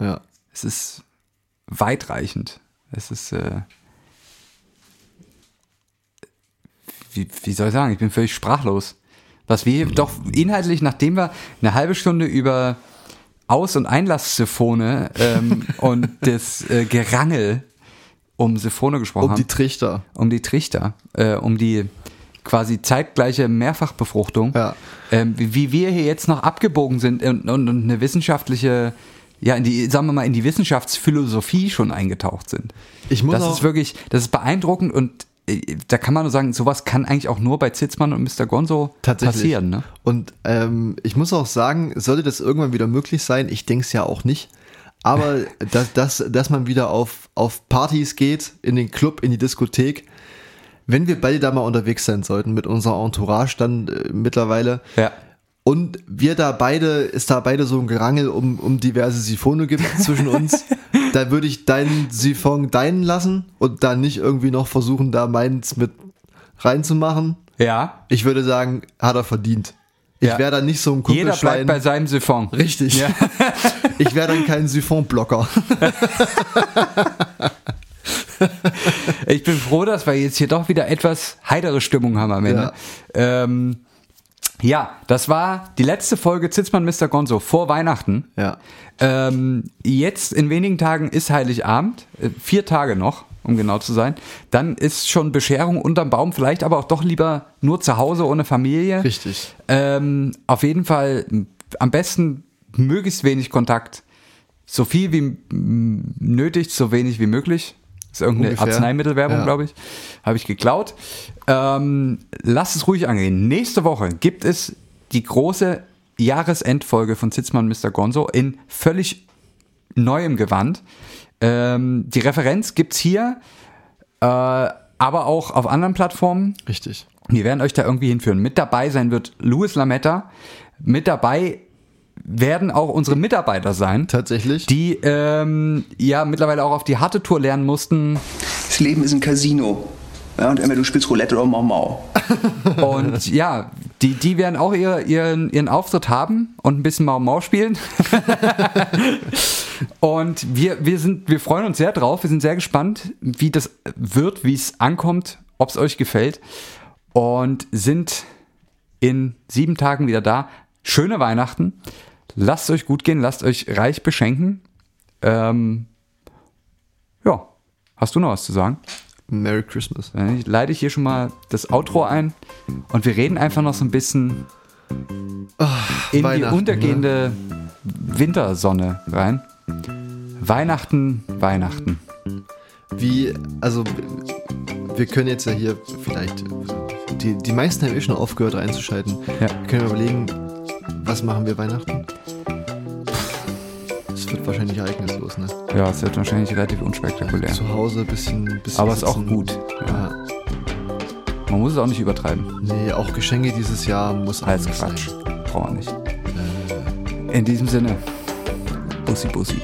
Speaker 1: Ja.
Speaker 2: es ist weitreichend. Es ist, äh, wie, wie soll ich sagen, ich bin völlig sprachlos. Was wir doch inhaltlich, nachdem wir eine halbe Stunde über Aus- und Einlasssyphone ähm, und das äh, Gerangel um Syphone gesprochen
Speaker 1: Um
Speaker 2: haben
Speaker 1: die Trichter.
Speaker 2: um die Trichter, äh, um die quasi zeitgleiche Mehrfachbefruchtung,
Speaker 1: Ja.
Speaker 2: ähm, wie, wie wir hier jetzt noch abgebogen sind und, und, und eine wissenschaftliche, ja, in die, sagen wir mal, in die Wissenschaftsphilosophie schon eingetaucht sind.
Speaker 1: Ich muss
Speaker 2: das
Speaker 1: auch-
Speaker 2: ist wirklich, das ist beeindruckend und da kann man nur sagen, sowas kann eigentlich auch nur bei Zitzmann und Mr. Gonzo passieren. Ne?
Speaker 1: Und ähm, ich muss auch sagen, sollte das irgendwann wieder möglich sein, ich denke es ja auch nicht, aber dass, dass, dass man wieder auf, auf Partys geht, in den Club, in die Diskothek, wenn wir beide da mal unterwegs sein sollten mit unserer Entourage dann äh, mittlerweile
Speaker 2: Ja.
Speaker 1: Und wir da beide, ist da beide so ein Gerangel um, um diverse Siphone gibt zwischen uns, da würde ich deinen Siphon deinen lassen und dann nicht irgendwie noch versuchen, da meins mit reinzumachen.
Speaker 2: Ja.
Speaker 1: Ich würde sagen, hat er verdient. Ich
Speaker 2: Ja.
Speaker 1: wäre dann nicht so ein
Speaker 2: Jeder bleibt
Speaker 1: Kumpelschwein.
Speaker 2: bei seinem Siphon.
Speaker 1: Richtig.
Speaker 2: Ja.
Speaker 1: Ich wäre dann kein Siphon-Blocker.
Speaker 2: Ich bin froh, dass wir jetzt hier doch wieder etwas heidere Stimmung haben am Ende. Ja, ähm, ja das war die letzte Folge Zitzmann Mr. Gonzo vor Weihnachten.
Speaker 1: Ja.
Speaker 2: Ähm, jetzt in wenigen Tagen ist Heiligabend, äh, vier Tage noch, um genau zu sein. Dann ist schon Bescherung unterm Baum, vielleicht aber auch doch lieber nur zu Hause ohne Familie.
Speaker 1: Richtig.
Speaker 2: Ähm, auf jeden Fall am besten möglichst wenig Kontakt. So viel wie nötig, so wenig wie möglich. Das ist irgendeine
Speaker 1: Ungefähr.
Speaker 2: Arzneimittelwerbung,
Speaker 1: Ja.
Speaker 2: glaube ich. Habe ich geklaut. Ähm, lasst es ruhig angehen. Nächste Woche gibt es die große Jahresendfolge von Zitzmann Mr. Gonzo in völlig neuem Gewand. Ähm, die Referenz gibt's hier, äh, aber auch auf anderen Plattformen.
Speaker 1: Richtig.
Speaker 2: Wir werden euch da irgendwie hinführen. Mit dabei sein wird Louis Lametta. Mit dabei werden auch unsere Mitarbeiter sein,
Speaker 1: Tatsächlich.
Speaker 2: die ähm, ja mittlerweile auch auf die harte Tour lernen mussten.
Speaker 5: Das Leben ist ein Casino. Ja, und entweder du spielst Roulette oder Mau Mau.
Speaker 2: Und ja, die, die werden auch ihr, ihren, ihren Auftritt haben und ein bisschen Mau Mau spielen. und wir, wir, sind, wir freuen uns sehr drauf. Wir sind sehr gespannt, wie das wird, wie es ankommt, ob es euch gefällt. Und sind in sieben Tagen wieder da. Schöne Weihnachten. Lasst euch gut gehen, lasst euch reich beschenken. Ähm, ja, hast du noch was zu sagen?
Speaker 1: Merry Christmas.
Speaker 2: Dann leite ich hier schon mal das Outro ein und wir reden einfach noch so ein bisschen in die untergehende Wintersonne rein. Weihnachten, Weihnachten.
Speaker 1: Wie, also wir können jetzt ja hier vielleicht, die, die meisten haben eh schon aufgehört einzuschalten.
Speaker 2: Ja.
Speaker 1: Wir können überlegen, was machen wir Weihnachten? Es wird wahrscheinlich ereignislos, ne?
Speaker 2: Ja, es wird wahrscheinlich relativ unspektakulär.
Speaker 1: Zu Hause ein bisschen, bisschen
Speaker 2: Aber es ist auch gut.
Speaker 1: Ja.
Speaker 2: Man muss es auch nicht übertreiben.
Speaker 1: Nee, auch Geschenke dieses Jahr muss auch
Speaker 2: Als Quatsch.
Speaker 1: sein.
Speaker 2: Brauchen wir nicht. In diesem Sinne, Bussi Bussi.